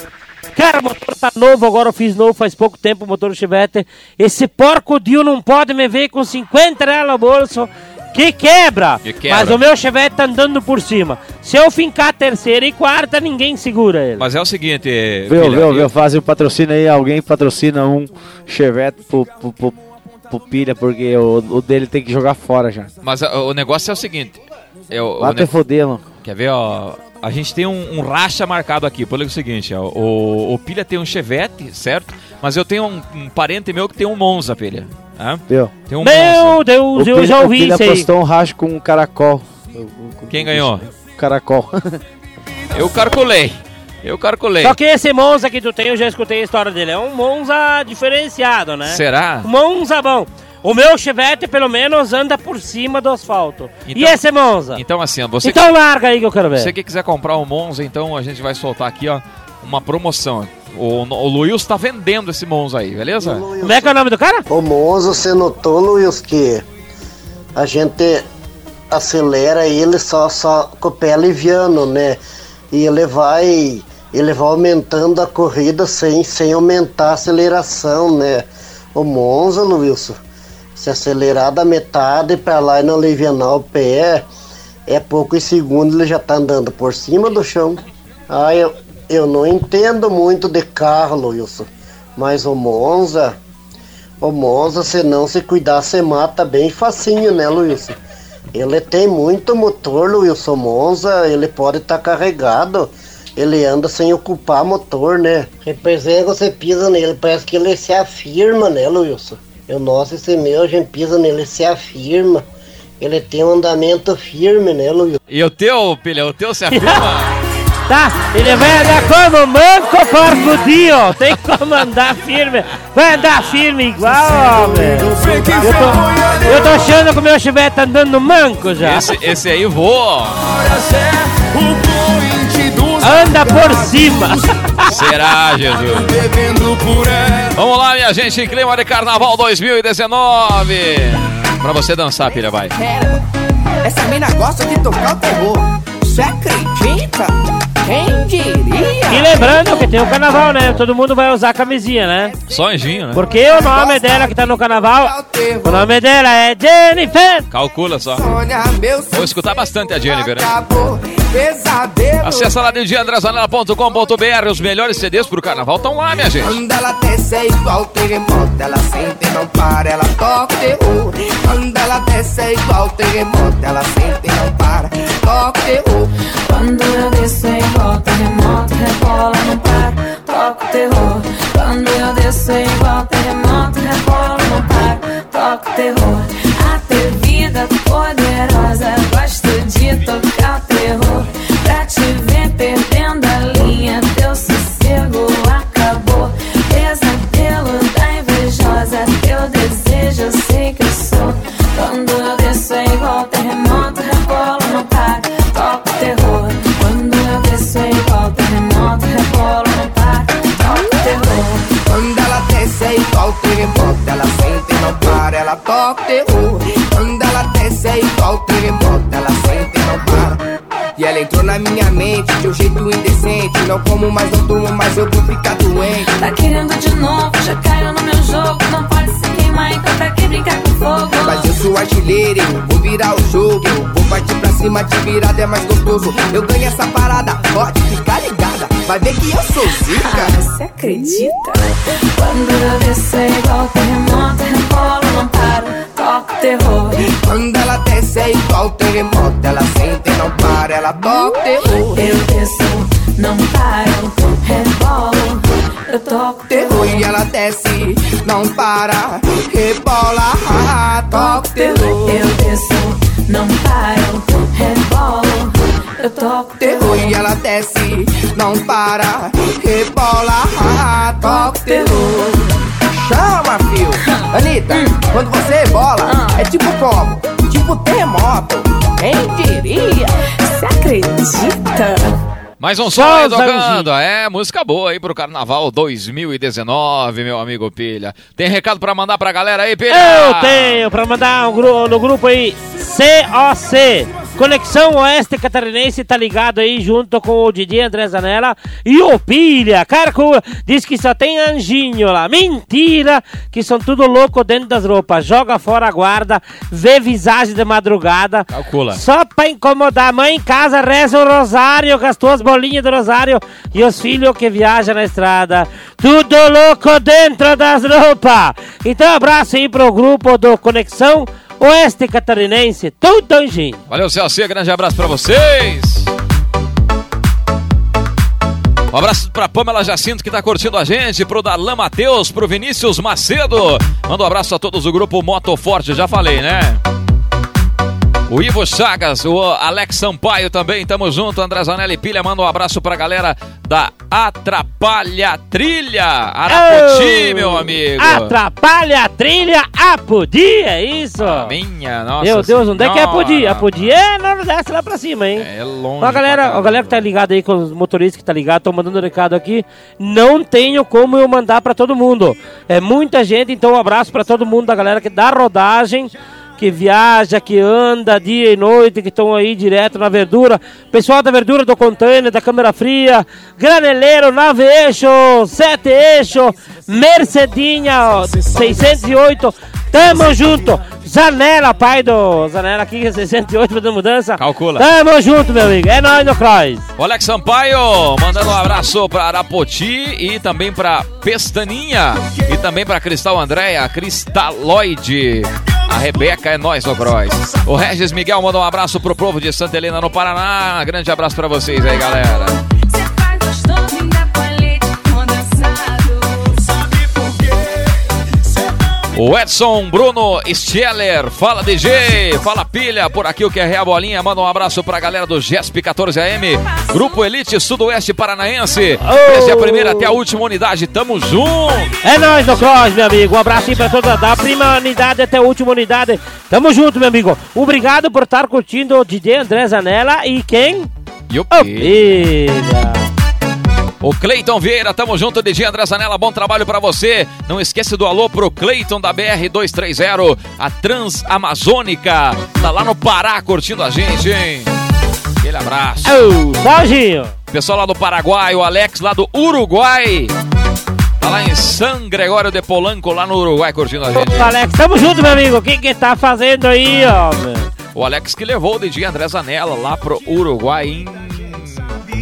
Cara, o motor tá novo, agora eu fiz novo faz pouco tempo o motor do Chevette. Esse porco Dio não pode me ver com 50 reais no bolso. Que quebra. Que quebra. Mas o meu Chevette tá andando por cima. Se eu fincar a terceira e quarta, ninguém segura ele. Mas é o seguinte, Viu, Pilha, viu, viu? Faz o patrocínio aí, alguém patrocina um Chevette pro, pro, pro, pro Pilha, porque o, o dele tem que jogar fora já. mas ah, o negócio é o seguinte, é o, o Vai ne- até foder, mano. Quer ver, ó? A gente tem um, um racha marcado aqui, pelo seguinte, ó, o, o Pilha tem um Chevette, certo? Mas eu tenho um, um parente meu que tem um Monza, Pilha. hã? Viu? Tem um Meu Monza. Deus, eu Pilha- já o ouvi isso aí. postou um racho com um caracol. Quem ganhou? Caracol. Eu calculei. Eu calculei. Só que esse Monza que tu tem, eu já escutei a história dele. É um Monza diferenciado, né? Será? Um Monza bom. O meu Chevette, pelo menos, anda por cima do asfalto. e Então- esse Monza? Então assim, você Então larga aí que eu quero ver. Você que quiser comprar um Monza, então a gente vai soltar aqui, ó, uma promoção. O, o Luiz tá vendendo esse Monza aí, beleza? Como é que é o nome do cara? Ô Monza, você notou, Luiz, que a gente acelera ele só, só com o pé aliviano, né? E ele vai, ele vai aumentando a corrida sem, sem aumentar a aceleração, né? O Monza, Luiz, se acelerar da metade para lá e não alivianar o pé, é poucos segundos ele já tá andando por cima do chão. Ah, eu, eu não entendo muito de carro, Wilson, mas o Monza, o Monza, se não se cuidar, você mata bem facinho, né, Wilson? Ele tem muito motor, Wilson Monza, ele pode estar carregado, ele anda sem ocupar motor, né? Representa você pisa nele, parece que ele se afirma, né, Wilson? Eu, nossa, esse meu, a gente pisa nele, se afirma. Ele tem um andamento firme, né, Luiz? E o teu, Pilha, o teu se afirma? Tá? Ele vai andar como manco porcudinho. Tem como andar firme. Vai andar firme igual, homem. Eu tô, eu tô achando que o meu chivete tá andando manco já. Esse, esse aí voa. Anda por cima. Será, Jesus? Vamos lá, minha gente, em clima de carnaval 2019. Pra você dançar, filha, vai. Essa mina gosta de tocar o terror. Você acredita? Quem diria? E lembrando que tem o carnaval, né? Todo mundo vai usar camisinha, né? Só anjinho, né? Porque o nome dela que tá no carnaval, o nome dela é Jennifer. Calcula só. Vou escutar bastante a Jennifer, né? Pesadelo. Acesse lá de andresanela.com.br. Os melhores CDs pro carnaval estão lá, minha gente. Quando ela desce é igual terremoto, ela sente e não para, ela toca o terror. Quando ela desce é igual terremoto, ela sente e não para, toca o terror. Quando eu desço é igual terremoto, rebola, não para, toca o terror. Quando eu desço é igual terremoto, rebola, não para, toca o terror. Atrevida, poderosa, gosto de tocar o terror. Pra te ver perdendo a linha, teu sossego acabou. Pesadelo da invejosa, teu desejo eu sei que sou. Quando eu desço é igual terremoto, rebola, não para, toca o terror. Quando eu desço é igual terremoto, rebola, não para, toca o terror. Quando ela desce é igual terremoto, ela sente não para, ela toca terror. Quando ela desce é igual terremoto, ela sente e ela entrou na minha mente de um jeito indecente. Não como mais, não durmo mais, eu vou ficar doente. Tá querendo de novo, já caiu no meu jogo. Não pode se queimar, então pra que brincar com fogo? Mas eu sou artilheiro, eu vou virar o jogo. Eu vou partir pra cima, de virada é mais gostoso. Eu ganho essa parada, pode ficar ligada. Vai ver que eu sou zica. Você acredita? Quando eu desço é igual terremoto, rebola, não para, toca o terror. Quando ela desce é igual terremoto, ela sente e não para, ela toca o terror. Eu desço, não paro, rebolo, eu toco o terror e ela desce, não para, rebola, toca o terror. Eu desço, não paro, rebolo, eu toco Terror e ela desce, não para, rebola, toca o terror. Chama, fio. Anitta, quando você rebola, é tipo como? Tipo terremoto. Quem diria? Você acredita? Mais um som Só tocando. É, música boa aí pro Carnaval 2019, meu amigo Pilha. Tem recado pra mandar pra galera aí, Pilha? Eu tenho pra mandar um gru- no grupo aí COC. Conexão Oeste Catarinense tá ligado aí junto com o Didi André Zanella e o Pilha. Carco diz que só tem anjinho lá. Mentira! Que são tudo louco dentro das roupas. Joga fora a guarda, vê visagem de madrugada. Calcula. Só pra incomodar a mãe em casa, reza o rosário com as tuas bolinhas do rosário e os filhos que viajam na estrada. Tudo louco dentro das roupas. Então, abraço aí pro grupo do Conexão Oeste Catarinense, tudo anjinho. Valeu, CLC, grande abraço pra vocês. Um abraço pra Pamela Jacinto que tá curtindo a gente, pro Darlan Matheus, pro Vinícius Macedo. Manda um abraço a todos do grupo Moto Forte, já falei, né? O Ivo Chagas, o Alex Sampaio também, tamo junto. André Zanelli Pilha, manda um abraço pra galera da Atrapalha Trilha, Arapoti, Oh, meu amigo. Atrapalha a trilha, Apodi, é isso? Minha, nossa Meu Deus, onde é que é Apodi? Senhora. Apodi é Nordeste lá pra cima, hein? É longe. Ó, a galera, a galera que tá ligada aí com os motoristas que tá ligado, tô mandando recado aqui. Não tenho como eu mandar pra todo mundo. É muita gente, então um abraço pra todo mundo da galera que dá rodagem, que viaja, que anda dia e noite, que estão aí direto na verdura. Pessoal da verdura do container, da câmera fria, graneleiro, nave eixo, sete eixo, Mercedinha, ó, 608. Tamo junto. Zanela, pai do Zanela aqui, 608 fazendo mudança. Calcula. Tamo junto, meu amigo. É nóis no Cross. O Alex Sampaio mandando um abraço pra Arapoti e também pra Pestaninha e também pra Cristal Andréia, Cristaloide. A Rebeca é nós, ô Croix. O Regis Miguel manda um abraço pro povo de Santa Helena, no Paraná. Grande abraço pra vocês aí, galera. O Edson Bruno Steller, fala DJ, fala pilha, por aqui o que é Real Bolinha, manda um abraço pra galera do GESP 14AM, Grupo Elite Sudoeste Paranaense, desde a primeira até a última unidade, tamo junto! É nóis no Cross, meu amigo. Um abraço aí pra toda da primeira unidade até a última unidade. Tamo junto, meu amigo. Obrigado por estar curtindo o DJ André Zanella e quem? E o Pilha. O Cleiton Vieira, tamo junto, DJ André Zanella, bom trabalho pra você. Não esquece do alô pro Cleiton da BR-230, a Transamazônica. Tá lá no Pará curtindo a gente, hein? Aquele abraço. Ô, Salginho. Pessoal lá do Paraguai, o Alex lá do Uruguai. Tá lá em San Gregório de Polanco, lá no Uruguai, curtindo a gente. Ô, Alex, tamo junto, meu amigo. O que que tá fazendo aí, ó? O Alex que levou o DJ André Zanella lá pro Uruguai em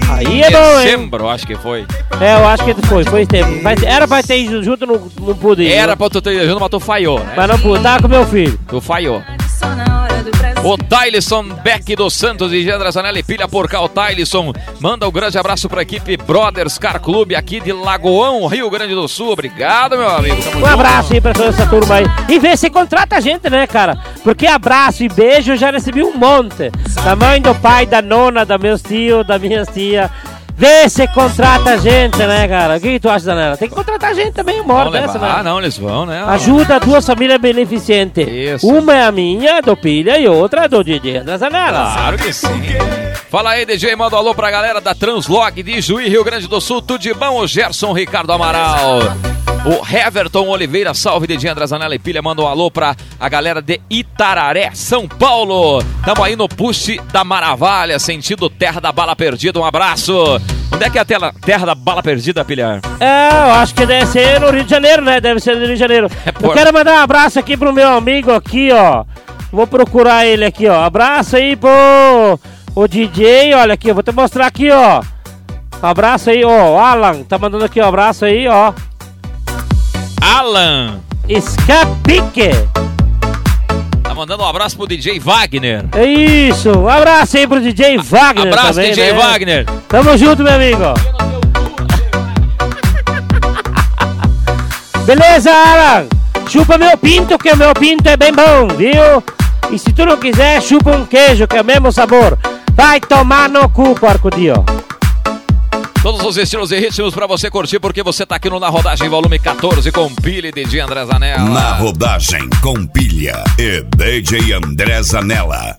Aí é bom, hein? dezembro, acho que foi. É, eu acho que foi, foi tempo. Mas era pra ter ido junto, não, não pude ir. Era né? pra tu ter ido junto, mas tu falhou, né? Mas não pude, tava com meu filho. Tu falhou. O Tylisson Beck dos Santos e André Zanelli pilha por cá. O manda um grande abraço pra equipe Brothers Car Clube aqui de Lagoão, Rio Grande do Sul. Obrigado, meu amigo. Tamo Um junto. abraço aí pra toda essa turma aí. E vê se contrata a gente, né, cara? Porque abraço e beijo eu já recebi um monte. Da mãe, do pai, da nona, da meus tios, da minha tia. Vê se contrata a gente, né, cara? O que, tu acha, Danela? Tem que contratar a gente também, uma hora dessa, né? Ah, não, eles vão, né? Ajuda duas famílias beneficentes. Isso. Uma é a minha, do Pilha, e outra do DJ da Zanella. Claro que sim. Fala aí, DJ, manda um alô pra galera da Translog de Juí, Rio Grande do Sul. Tudo de bom, o Gerson Ricardo Amaral. O Heverton Oliveira, salve DJ André Zanella e Pilha, manda um alô pra a galera de Itararé, São Paulo. Tamo aí no push da Maravilha, sentido Terra da Bala Perdida. Um abraço. Onde é que é a tela- Terra da Bala Perdida, Pilha? É, eu acho que deve ser no Rio de Janeiro, né? Deve ser no Rio de Janeiro. Eu por- quero mandar um abraço aqui pro meu amigo aqui, ó. Vou procurar ele aqui, ó. Abraço aí pro o DJ, olha aqui, eu vou te mostrar aqui, ó. Abraço aí, ó. O Alan tá mandando aqui, ó. Abraço aí, ó. Alan. Escapique. Tá mandando um abraço pro DJ Wagner. É isso. Um abraço aí pro DJ Wagner Abraço, também, DJ né? Wagner. Tamo junto, meu amigo. Beleza, Alan? Chupa meu pinto, que o meu pinto é bem bom, viu? E se tu não quiser, chupa um queijo, que é o mesmo sabor. Vai tomar no cu, porco dio. Todos os estilos e ritmos pra você curtir, porque você tá aqui no Na Rodagem Volume 14 com Billy DJ André Zanella. Na rodagem com pilha e DJ André Zanella.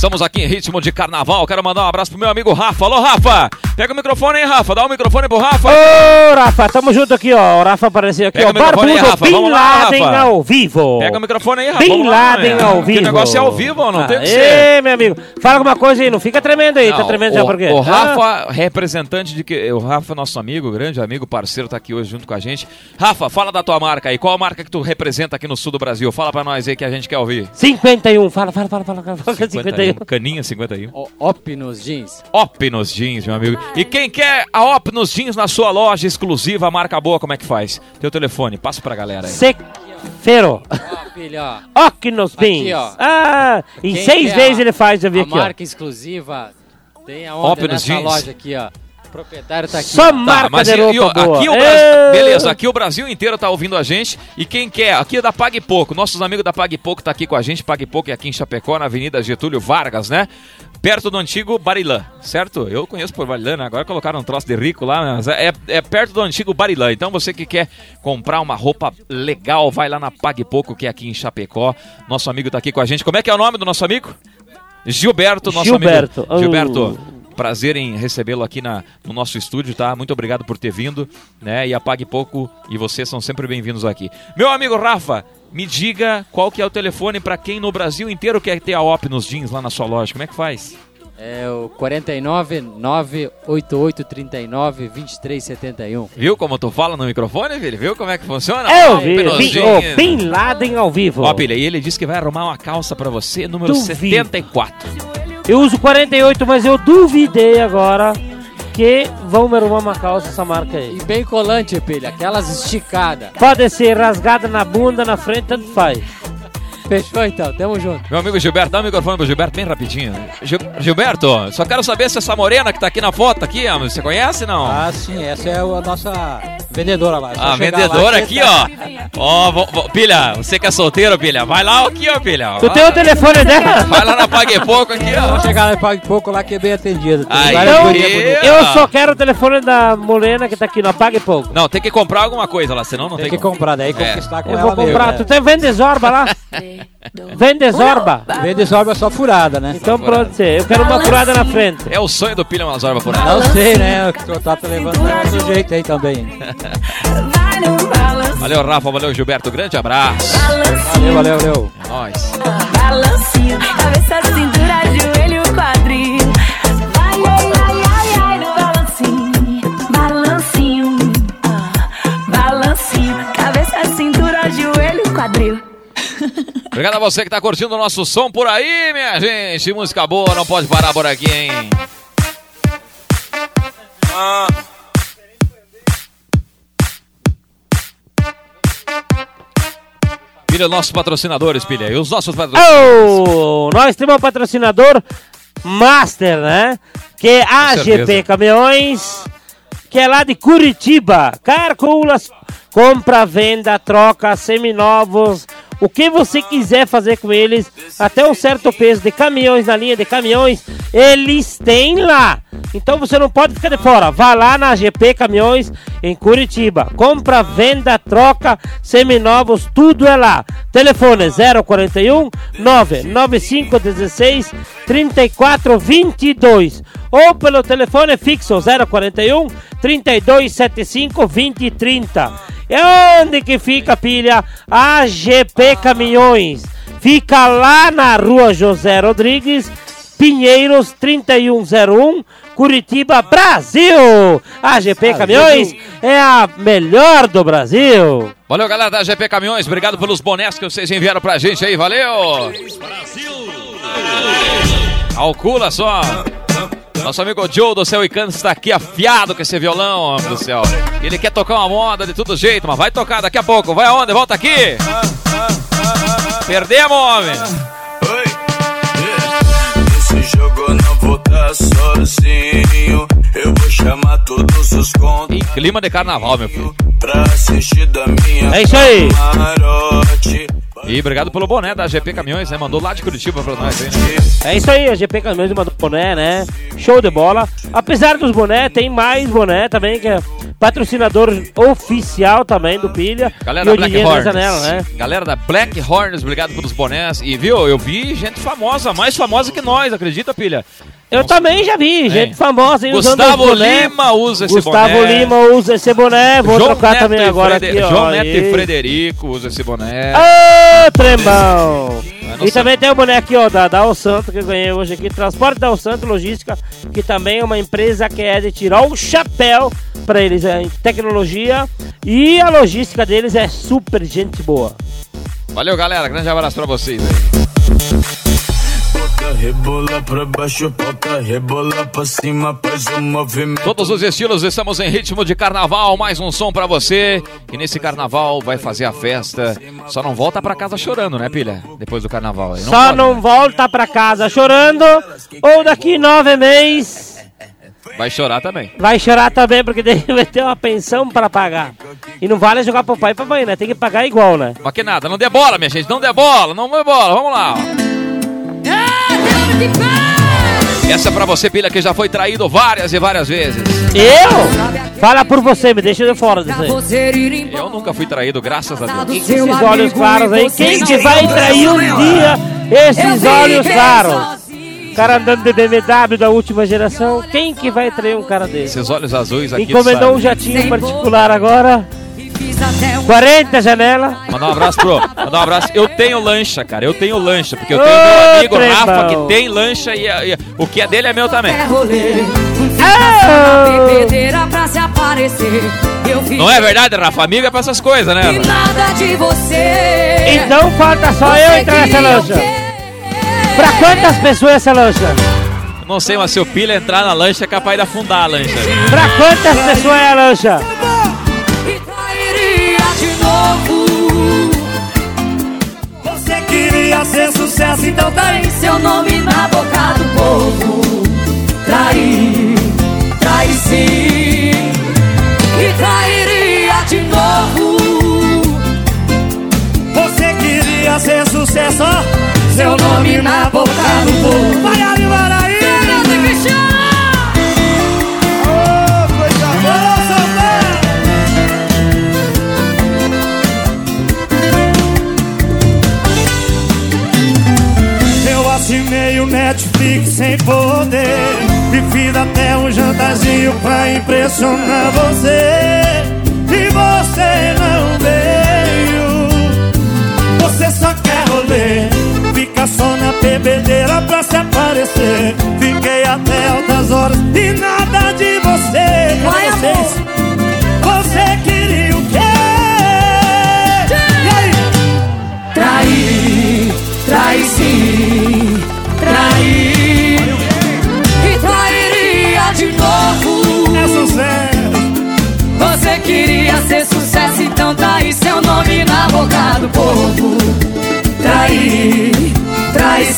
Estamos aqui em ritmo de carnaval. Quero mandar um abraço pro meu amigo Rafa. Alô, Rafa! Pega o microfone aí, Rafa. Dá o microfone pro Rafa. Ô, Rafa, tamo junto aqui, ó. O Rafa apareceu aqui, Pega ó. o microfone aí, Barbudo Rafa. Bin Vamos lá, Laden Rafa. ao vivo. Pega o microfone aí, Rafa. Bin Vamos lá, Laden né? ao vivo. o negócio é ao vivo, não tem que ser. meu amigo. Fala alguma coisa aí, não fica tremendo aí. tá Não, tremendo o, já por quê? O Ah, Rafa, representante de que. O Rafa, nosso amigo, grande amigo, parceiro, tá aqui hoje junto com a gente. Rafa, fala da tua marca aí. Qual a marca que tu representa aqui no sul do Brasil? Fala pra nós aí que a gente quer ouvir. 51, fala, fala, fala, fala. fala 51. Caninha 51. Opnos Jeans. Opnos Jeans, meu amigo. E quem quer a Opnos Jeans na sua loja exclusiva, marca boa, como é que faz? Teu telefone, passa pra galera aí. Ó. Ocnos Beans. Aqui, ó. Ah, em Quem seis vezes a- ele faz, eu vi a aqui, ó. marca exclusiva tem aonde Opnos nessa Jeans. loja aqui, ó. O proprietário tá aqui. Só ó. marca mas de e- e, roupa ó, boa. aqui o! Brasil, beleza, aqui o Brasil inteiro tá ouvindo a gente. E quem quer, aqui é da Pague Pouco. Nossos amigos da Pague Pouco tá aqui com a gente. Pague Pouco é aqui em Chapecó, na Avenida Getúlio Vargas, né? Perto do antigo Barilã, certo? Eu conheço por Barilã, né? Agora colocaram um troço de rico lá, mas é, é perto do antigo Barilã. Então você que quer comprar uma roupa legal, vai lá na Pague Pouco, que é aqui em Chapecó. Nosso amigo tá aqui com a gente. Como é que é o nome do nosso amigo? Gilberto, nosso Gilberto. amigo. Gilberto, Oh. Prazer em recebê-lo aqui na, no nosso estúdio, tá? Muito obrigado por ter vindo, né? E apague pouco e vocês são sempre bem-vindos aqui. Meu amigo Rafa, me diga qual que é o telefone para quem no Brasil inteiro quer ter a OP nos jeans lá na sua loja. Como é que faz? É o 49 988 39 23 71. Viu como tu fala no microfone, filho? Viu como é que funciona? Eu Ó, vi, Bin, oh, Laden ao vivo. Ó, Pilha, e ele disse que vai arrumar uma calça pra você, número Duvido. 74. Eu uso 48, mas eu duvidei agora que vão me arrumar uma calça essa marca aí. E bem colante, pilha. Aquelas esticadas. Pode ser rasgada na bunda, na frente, tanto faz. Fechou então, tamo junto. Meu amigo Gilberto, dá o microfone pro Gilberto bem rapidinho. Gil- Gilberto, só quero saber se essa morena que tá aqui na foto aqui, você conhece não? Ah, sim, essa é a nossa vendedora lá. Só A chegar vendedora lá aqui, tá- ó. Ó, vo- pilha, você que é solteiro, pilha, vai lá aqui, ó, pilha. Tu tem o telefone dela? Vai lá na Pague Pouco aqui, ó. Só chegar lá e pague pouco lá que é bem atendido. Aí, então. Eu só quero o telefone da morena que tá aqui, não pague pouco. Não, tem que comprar alguma coisa lá, senão não tem, Tem que como. comprar, daí É. conquistar com Eu ela vou comprar. mesmo, Tu tem vende Zorba lá? Vende Zorba? Vende Zorba só furada, né? Então pronto, você. Eu quero uma furada na frente. É o sonho do Pilha Malazorba por aí. Não sei, né? O que o tá levando é do jeito aí também. Valeu, Rafa, valeu, Gilberto, grande abraço. Valeu, valeu, valeu. É nóis. Obrigado a você que tá curtindo o nosso som por aí, minha gente. Música boa, não pode parar por aqui, hein? Pilha, nossos patrocinadores, Pilha. E os nossos patrocinadores. Oh, nós temos um patrocinador master, né? Que é a GP. Caminhões, que é lá de Curitiba. Carculas, compra, venda, troca, seminovos, o que você quiser fazer com eles, até um certo peso de caminhões na linha de caminhões, eles têm lá. Então você não pode ficar de fora. Vá lá na GP Caminhões em Curitiba. Compra, venda, troca, seminovos, tudo é lá. Telefone 041 99516 3422 ou pelo telefone fixo 041 3275 2030. É onde que fica, pilha? A GP Caminhões. Fica lá na rua José Rodrigues, Pinheiros 3101, Curitiba, Brasil. A GP Caminhões é a melhor do Brasil. Valeu, galera da GP Caminhões. Obrigado pelos bonés que vocês enviaram pra gente aí. Valeu! Calcula só. Nosso amigo Joe do Céu e Canto está aqui afiado com esse violão, homem do céu. Ele quer tocar uma moda de todo jeito, mas vai tocar daqui a pouco. Vai aonde? Volta aqui. Perdemos, homem. Nesse jogo eu não vou estar sozinho. Eu vou chamar todos os contos Em clima de carnaval, meu filho. pra assistir da minha É isso aí. camarote. E obrigado pelo boné da GP Caminhões, né? Mandou lá de Curitiba pra nós aí, né? É isso aí, a GP Caminhões mandou boné, né? Show de bola. Apesar dos boné, tem mais boné também, que é patrocinador oficial também do Pilha. Galera da Black da Janela, né? Galera da Black Hornets, obrigado pelos bonés. E viu, eu vi gente famosa, mais famosa que nós, acredita, pilha? Eu também já vi, gente famosa aí usando Gustavo boné. Lima usa esse Gustavo boné. Lima usa esse boné. Vou João trocar Neto também agora Frede- aqui, ó. João Neto e. Frederico usa esse boné. Ô, trembão! E sei. também tem o boné aqui, ó, da Dal Santo, que eu ganhei hoje aqui. Transporte Dal Santo Logística, que também é uma empresa que é de tirar o chapéu pra eles é, em tecnologia. E a logística deles é super gente boa. Valeu, galera. Grande abraço pra vocês aí. Rebola pra baixo, bota, rebola pra cima, faz um movimento. Todos os estilos, estamos em ritmo de carnaval. Mais um som pra você. E nesse carnaval vai fazer a festa. Só não volta pra casa chorando, né, pilha? Depois do carnaval. aí. Só pode, não né? volta pra casa chorando, ou daqui nove meses Vai chorar também. vai chorar também, porque daí vai ter uma pensão pra pagar. E não vale jogar pro pai e pra mãe, né? Tem que pagar igual, né? Mas que nada, não dê bola, minha gente. Não dê bola, não dê bola. Vamos lá. ó. Essa é pra você, pilha, que já foi traído várias e várias vezes. Eu? Fala por você, me deixa de fora disso aí. Eu nunca fui traído, graças a Deus. Esses olhos claros aí, quem que vai trair um dia esses olhos claros? Cara andando de BMW da última geração, quem que vai trair um cara desse? Esses olhos azuis aqui. Encomendou sabe? um jatinho particular agora. 40 janela. Mandar um abraço pro. Mandar um abraço. Eu tenho lancha, cara. Eu tenho lancha. Porque eu tenho Ô, meu amigo trembão. Rafa que tem lancha e, e o que é dele é meu também. Fiz Não é verdade, Rafa? Amigo é pra essas coisas, né? nada de você. Então falta só eu entrar nessa lancha. Pra quantas pessoas essa lancha? Não sei, mas se o pilha entrar na lancha é capaz de afundar a lancha. Pra quantas pessoas é a lancha? Novo. Você queria ser sucesso, então tá Seu nome na boca do povo. Trair, trair sim. E trairia de novo. Você queria ser sucesso, Seu nome na boca do povo. Vai ali, vai aí Fernando Cristiano Netflix sem poder. Fiz até um jantarzinho pra impressionar você. E você não veio. Você só quer rolê. Fica só na bebedeira pra se aparecer. Fiquei até altas horas e nada de você. Cadê vocês? Você queria o quê? Trair, trair sim. Trair Então trair seu nome na boca do povo. Trair, trair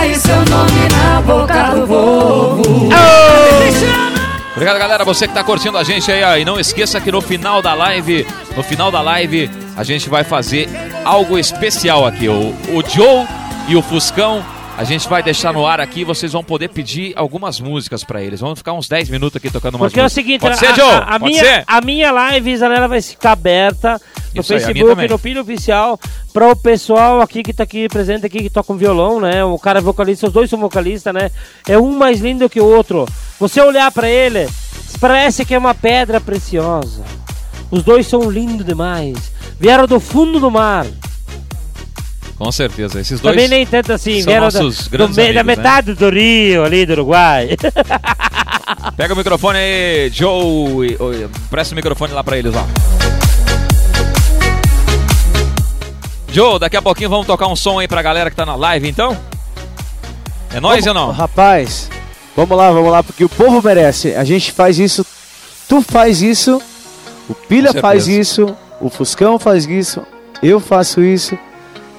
aí seu nome na boca do povo. Obrigado, galera. Você que tá curtindo a gente aí, ó. E não esqueça que no final da live, no final da live, a gente vai fazer algo especial aqui. O, o Joe e o Fuscão, a gente vai deixar no ar aqui. Vocês vão poder pedir algumas músicas pra eles. Vamos ficar uns 10 minutos aqui tocando umas Porque é o músicas. seguinte, Pode a, ser, Joe? a, a Pode minha, ser? a minha live, Zanella, vai ficar aberta no Isso aí, Facebook, também. no Pilha Oficial, para o pessoal aqui que tá aqui presente aqui, que toca um violão, né? O cara é vocalista, os dois são vocalistas, né? É um mais lindo que o outro. Você olhar para ele, parece que é uma pedra preciosa. Os dois são lindos demais. Vieram do fundo do mar. Com certeza. Esses dois Também nem tanto assim, são vieram da, nossos do grandes da amigos, né? metade do Rio, ali do Uruguai. Pega o microfone aí, Joe. Presta o microfone lá pra eles, ó. Joe, daqui a pouquinho vamos tocar um som aí pra galera que tá na live, então? É nóis ou não? Rapaz, vamos lá, vamos lá, porque o povo merece. A gente faz isso, tu faz isso, o Pilha faz isso, o Fuscão faz isso, eu faço isso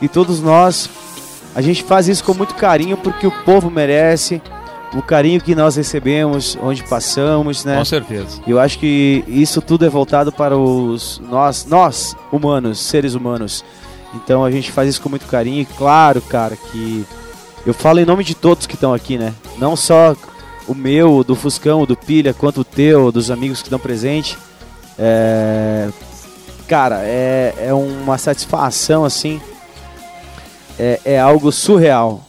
e todos nós. A gente faz isso com muito carinho porque o povo merece. O carinho que nós recebemos, onde passamos, né? Com certeza. Eu acho que isso tudo é voltado para os nós, nós humanos, seres humanos. Então a gente faz isso com muito carinho. E claro, cara, que eu falo em nome de todos que estão aqui, né? Não só o meu, o do Fuscão, o do Pilha, quanto o teu, dos amigos que estão presentes. É... Cara, é, é uma satisfação, assim. É, é algo surreal.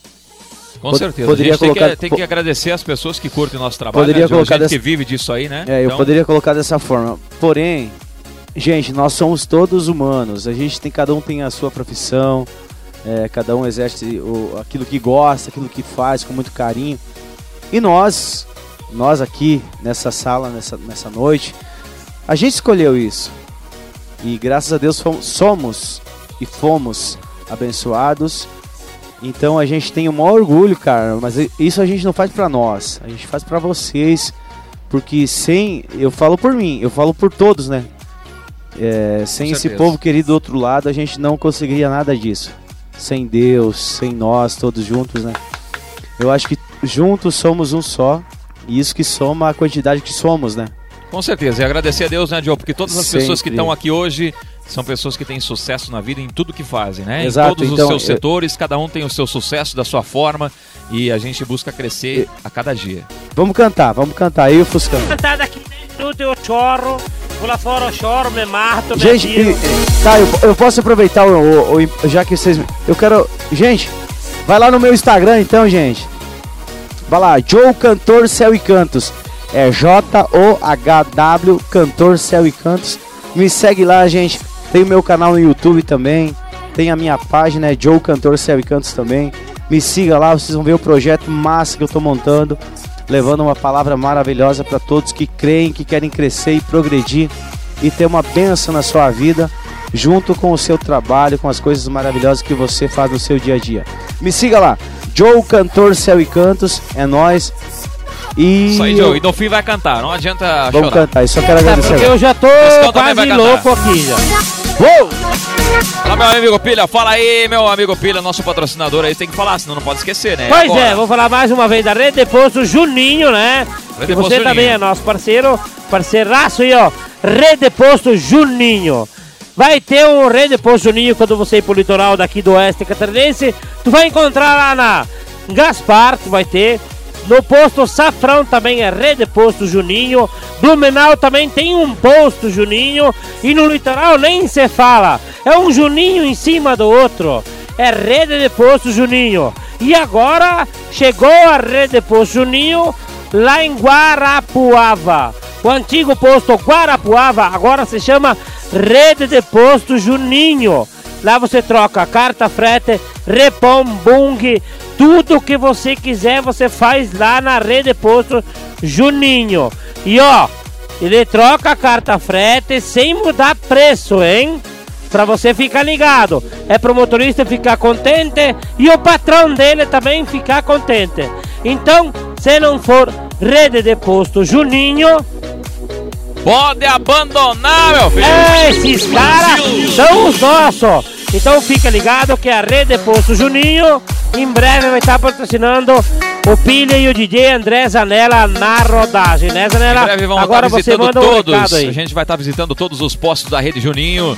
Com Pod- certeza. Poderia a gente tem, colocar, que, tem que agradecer as pessoas que curtem o nosso trabalho, Poderia né, colocar dessa- que vive disso aí, né? É, eu Então, poderia colocar dessa forma. Porém, gente, nós somos todos humanos. A gente tem, cada um tem a sua profissão, é, cada um exerce o- aquilo que gosta, aquilo que faz com muito carinho. E nós, nós aqui nessa sala, nessa, nessa noite, a gente escolheu isso. E graças a Deus fomos, somos e fomos abençoados. Então a gente tem o maior orgulho, cara, mas isso a gente não faz pra nós, a gente faz pra vocês, porque sem, eu falo por mim, eu falo por todos, né? É, sem esse povo querido do outro lado, a gente não conseguiria nada disso. Sem Deus, sem nós, todos juntos, né? Eu acho que juntos somos um só, e isso que soma a quantidade que somos, né? Com certeza. E agradecer a Deus, né, Joe? Porque todas as Sempre. pessoas que estão aqui hoje são pessoas que têm sucesso na vida em tudo que fazem, né? Exato, Em todos então, os seus eu- setores, cada um tem o seu sucesso da sua forma e a gente busca crescer a cada dia. Vamos cantar, vamos cantar, eu e o Fuscão. Cantar daqui dentro eu choro, lá fora eu choro, me mato, me Gente, atiro. e- tá, eu, eu posso aproveitar o, o- o- já que vocês. Eu quero. Gente, vai lá no meu Instagram então, gente. Vai lá, Joe Cantor Céu e Cantos. É J-O-H-W Cantor Céu e Cantos. Me segue lá, gente. Tem o meu canal no YouTube também. Tem a minha página, é Joe Cantor Céu e Cantos também. Me siga lá, vocês vão ver o projeto massa que eu tô montando. Levando uma palavra maravilhosa para todos que creem, que querem crescer e progredir e ter uma benção na sua vida, junto com o seu trabalho, com as coisas maravilhosas que você faz no seu dia a dia. Me siga lá, Joe Cantor Céu e Cantos, é nós. E Isso aí, Joe. E no fim vai cantar, não adianta Vamos chorar. cantar, isso eu quero agradecer. Porque eu já tô quase louco aqui já. Fala, meu amigo Pilha, fala aí, meu amigo Pilha, nosso patrocinador aí, tem que falar, senão não pode esquecer, né? Pois Agora. é, vou falar mais uma vez da Rede de Posto Juninho, né? Rede Que você também Juninho. é nosso parceiro, parceiraço aí, ó. Rede de Posto Juninho. Vai ter um Rede de Posto Juninho quando você ir pro litoral daqui do Oeste Catarinense. Tu vai encontrar lá na Gaspar, tu vai ter. No posto Safrão também é Rede de Posto Juninho. Blumenau também tem um posto Juninho. E no litoral nem se fala. É um Juninho em cima do outro. É Rede de Posto Juninho. E agora chegou a Rede de Posto Juninho lá em Guarapuava. O antigo posto Guarapuava agora se chama Rede de Posto Juninho. Lá você troca carta frete, repom, bung, tudo que você quiser você faz lá na Rede de Posto Juninho. E ó, ele troca a carta frete sem mudar preço, hein? Pra você ficar ligado. É pro motorista ficar contente e o patrão dele também ficar contente. Então, se não for Rede de Posto Juninho, Pode abandonar, meu filho. esses caras são os nossos. Então fica ligado que a Rede Posto Juninho em breve vai estar patrocinando o Pilha e o DJ André Zanella na rodagem, né Zanella? Em breve vamos Agora estar você visitando manda um todos. recado aí. A gente vai estar visitando todos os postos da Rede Juninho.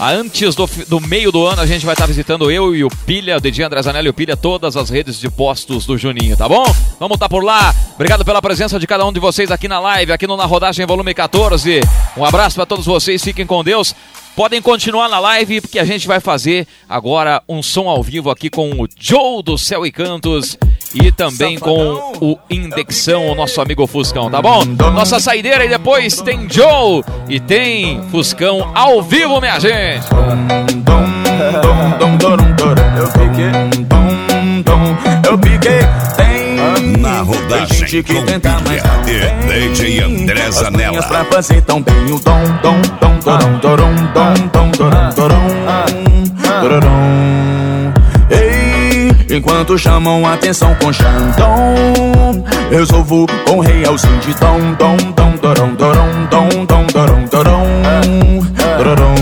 Antes do, do meio do ano, a gente vai estar visitando eu e o Pilha, o DJ André Zanelli e o Pilha, todas as redes de postos do Juninho, tá bom? Vamos estar por lá. Obrigado pela presença de cada um de vocês aqui na live, aqui no Na Rodagem Volume 14. Um abraço para todos vocês, fiquem com Deus. Podem continuar na live, porque a gente vai fazer agora um som ao vivo aqui com o Joe do Céu e Cantos e também com o Indexão, o nosso amigo Fuscão, tá bom? Nossa saideira e depois tem Joe e tem Fuscão ao vivo, minha gente. Eu piquei, dom, dom, eu piquei, tem Na rodagem gente que tenta, Pilha e DJ André Zanella. pra fazer tão bem o dom, dom, dom, dorom, dorom, dom, dom, dorom, dorom, dorom. Ei, enquanto chamam a atenção com Xandão, resolvo com realzinho de dom, dom, dom, dorom, dorom, dom, dom, dorom, dorom, dorom.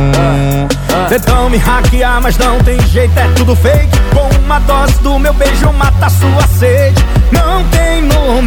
Tentam me hackear, mas não tem jeito, é tudo fake. Com uma dose do meu beijo mata sua sede. Não tem no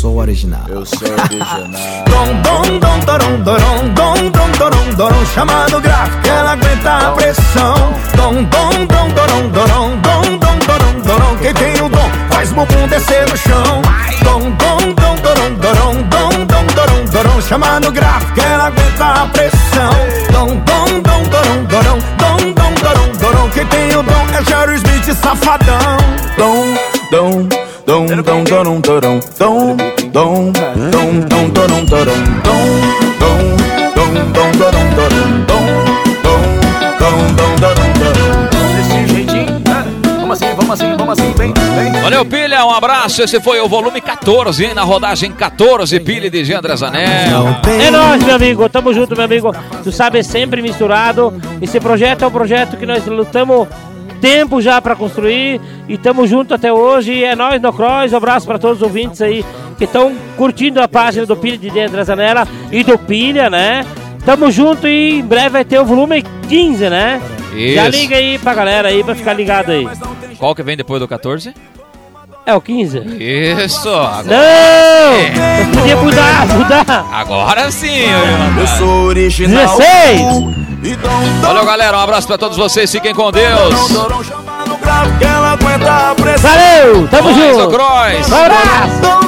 sou original. Eu sou original. dom, dom, dom, dorom, dorom, dom, dom, dorom, dorom. Chamando gráfico, ela aguenta a pressão. Dom, dom, dom, dorom, dorom, dom, dom, dorom, dorom. Quem tem o dom faz bumbum descer no chão. Dom, dom, dom, dorom, dorom, dom, dom, dorom, dorom. Chamando gráfico, ela aguenta a pressão. Dom, dom, dom, dorom, dorom, dom, dom, dorom, dorom. Quem tem o dom é Jerry Smith, safadão. Dom, dom, dom, dom, dom, dom, dom, dom, dom, dom, dom, dom, dom, dom, dom, dom, dorom, dorom. Desse jeitinho, né? Vamos assim, vamos assim, vamos assim, bem, bem. Valeu, Pilha, um abraço. Esse foi o volume 14, hein? Na rodagem 14, Pilha e DJ André Zanella. É nóis, meu amigo. Tamo junto, meu amigo. Tu sabe, é sempre misturado. Esse projeto é um projeto que nós lutamos tempo já pra construir e tamo junto até hoje. E é nóis no Cross. Um abraço pra todos os ouvintes aí que estão curtindo a página do Pilha de André Zanella e do Pilha, né? Tamo junto e em breve vai ter o volume 15, né? Já Isso. liga aí pra galera aí pra ficar ligado aí. Qual que vem depois do 14? É o 15? Isso, agora. Não! Nós podia mudar, mudar. Agora sim, Eu sou original. 16! Valeu, galera. Um abraço pra todos vocês. Fiquem com Deus. Que ela aguenta a pressão. Valeu! Tamo junto! Cross. Um abraço!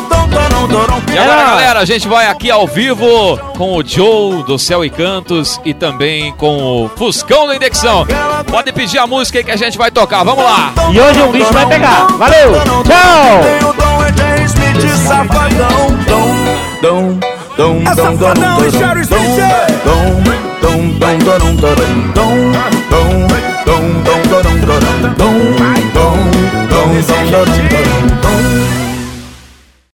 E agora, galera, a gente vai aqui ao vivo com o Joe do Céu e Cantos e também com o Fuscão da Indexão. Pode pedir a música aí que a gente vai tocar. Vamos lá. E hoje o bicho vai pegar. Valeu! Tchau! 咚咚咚咚咚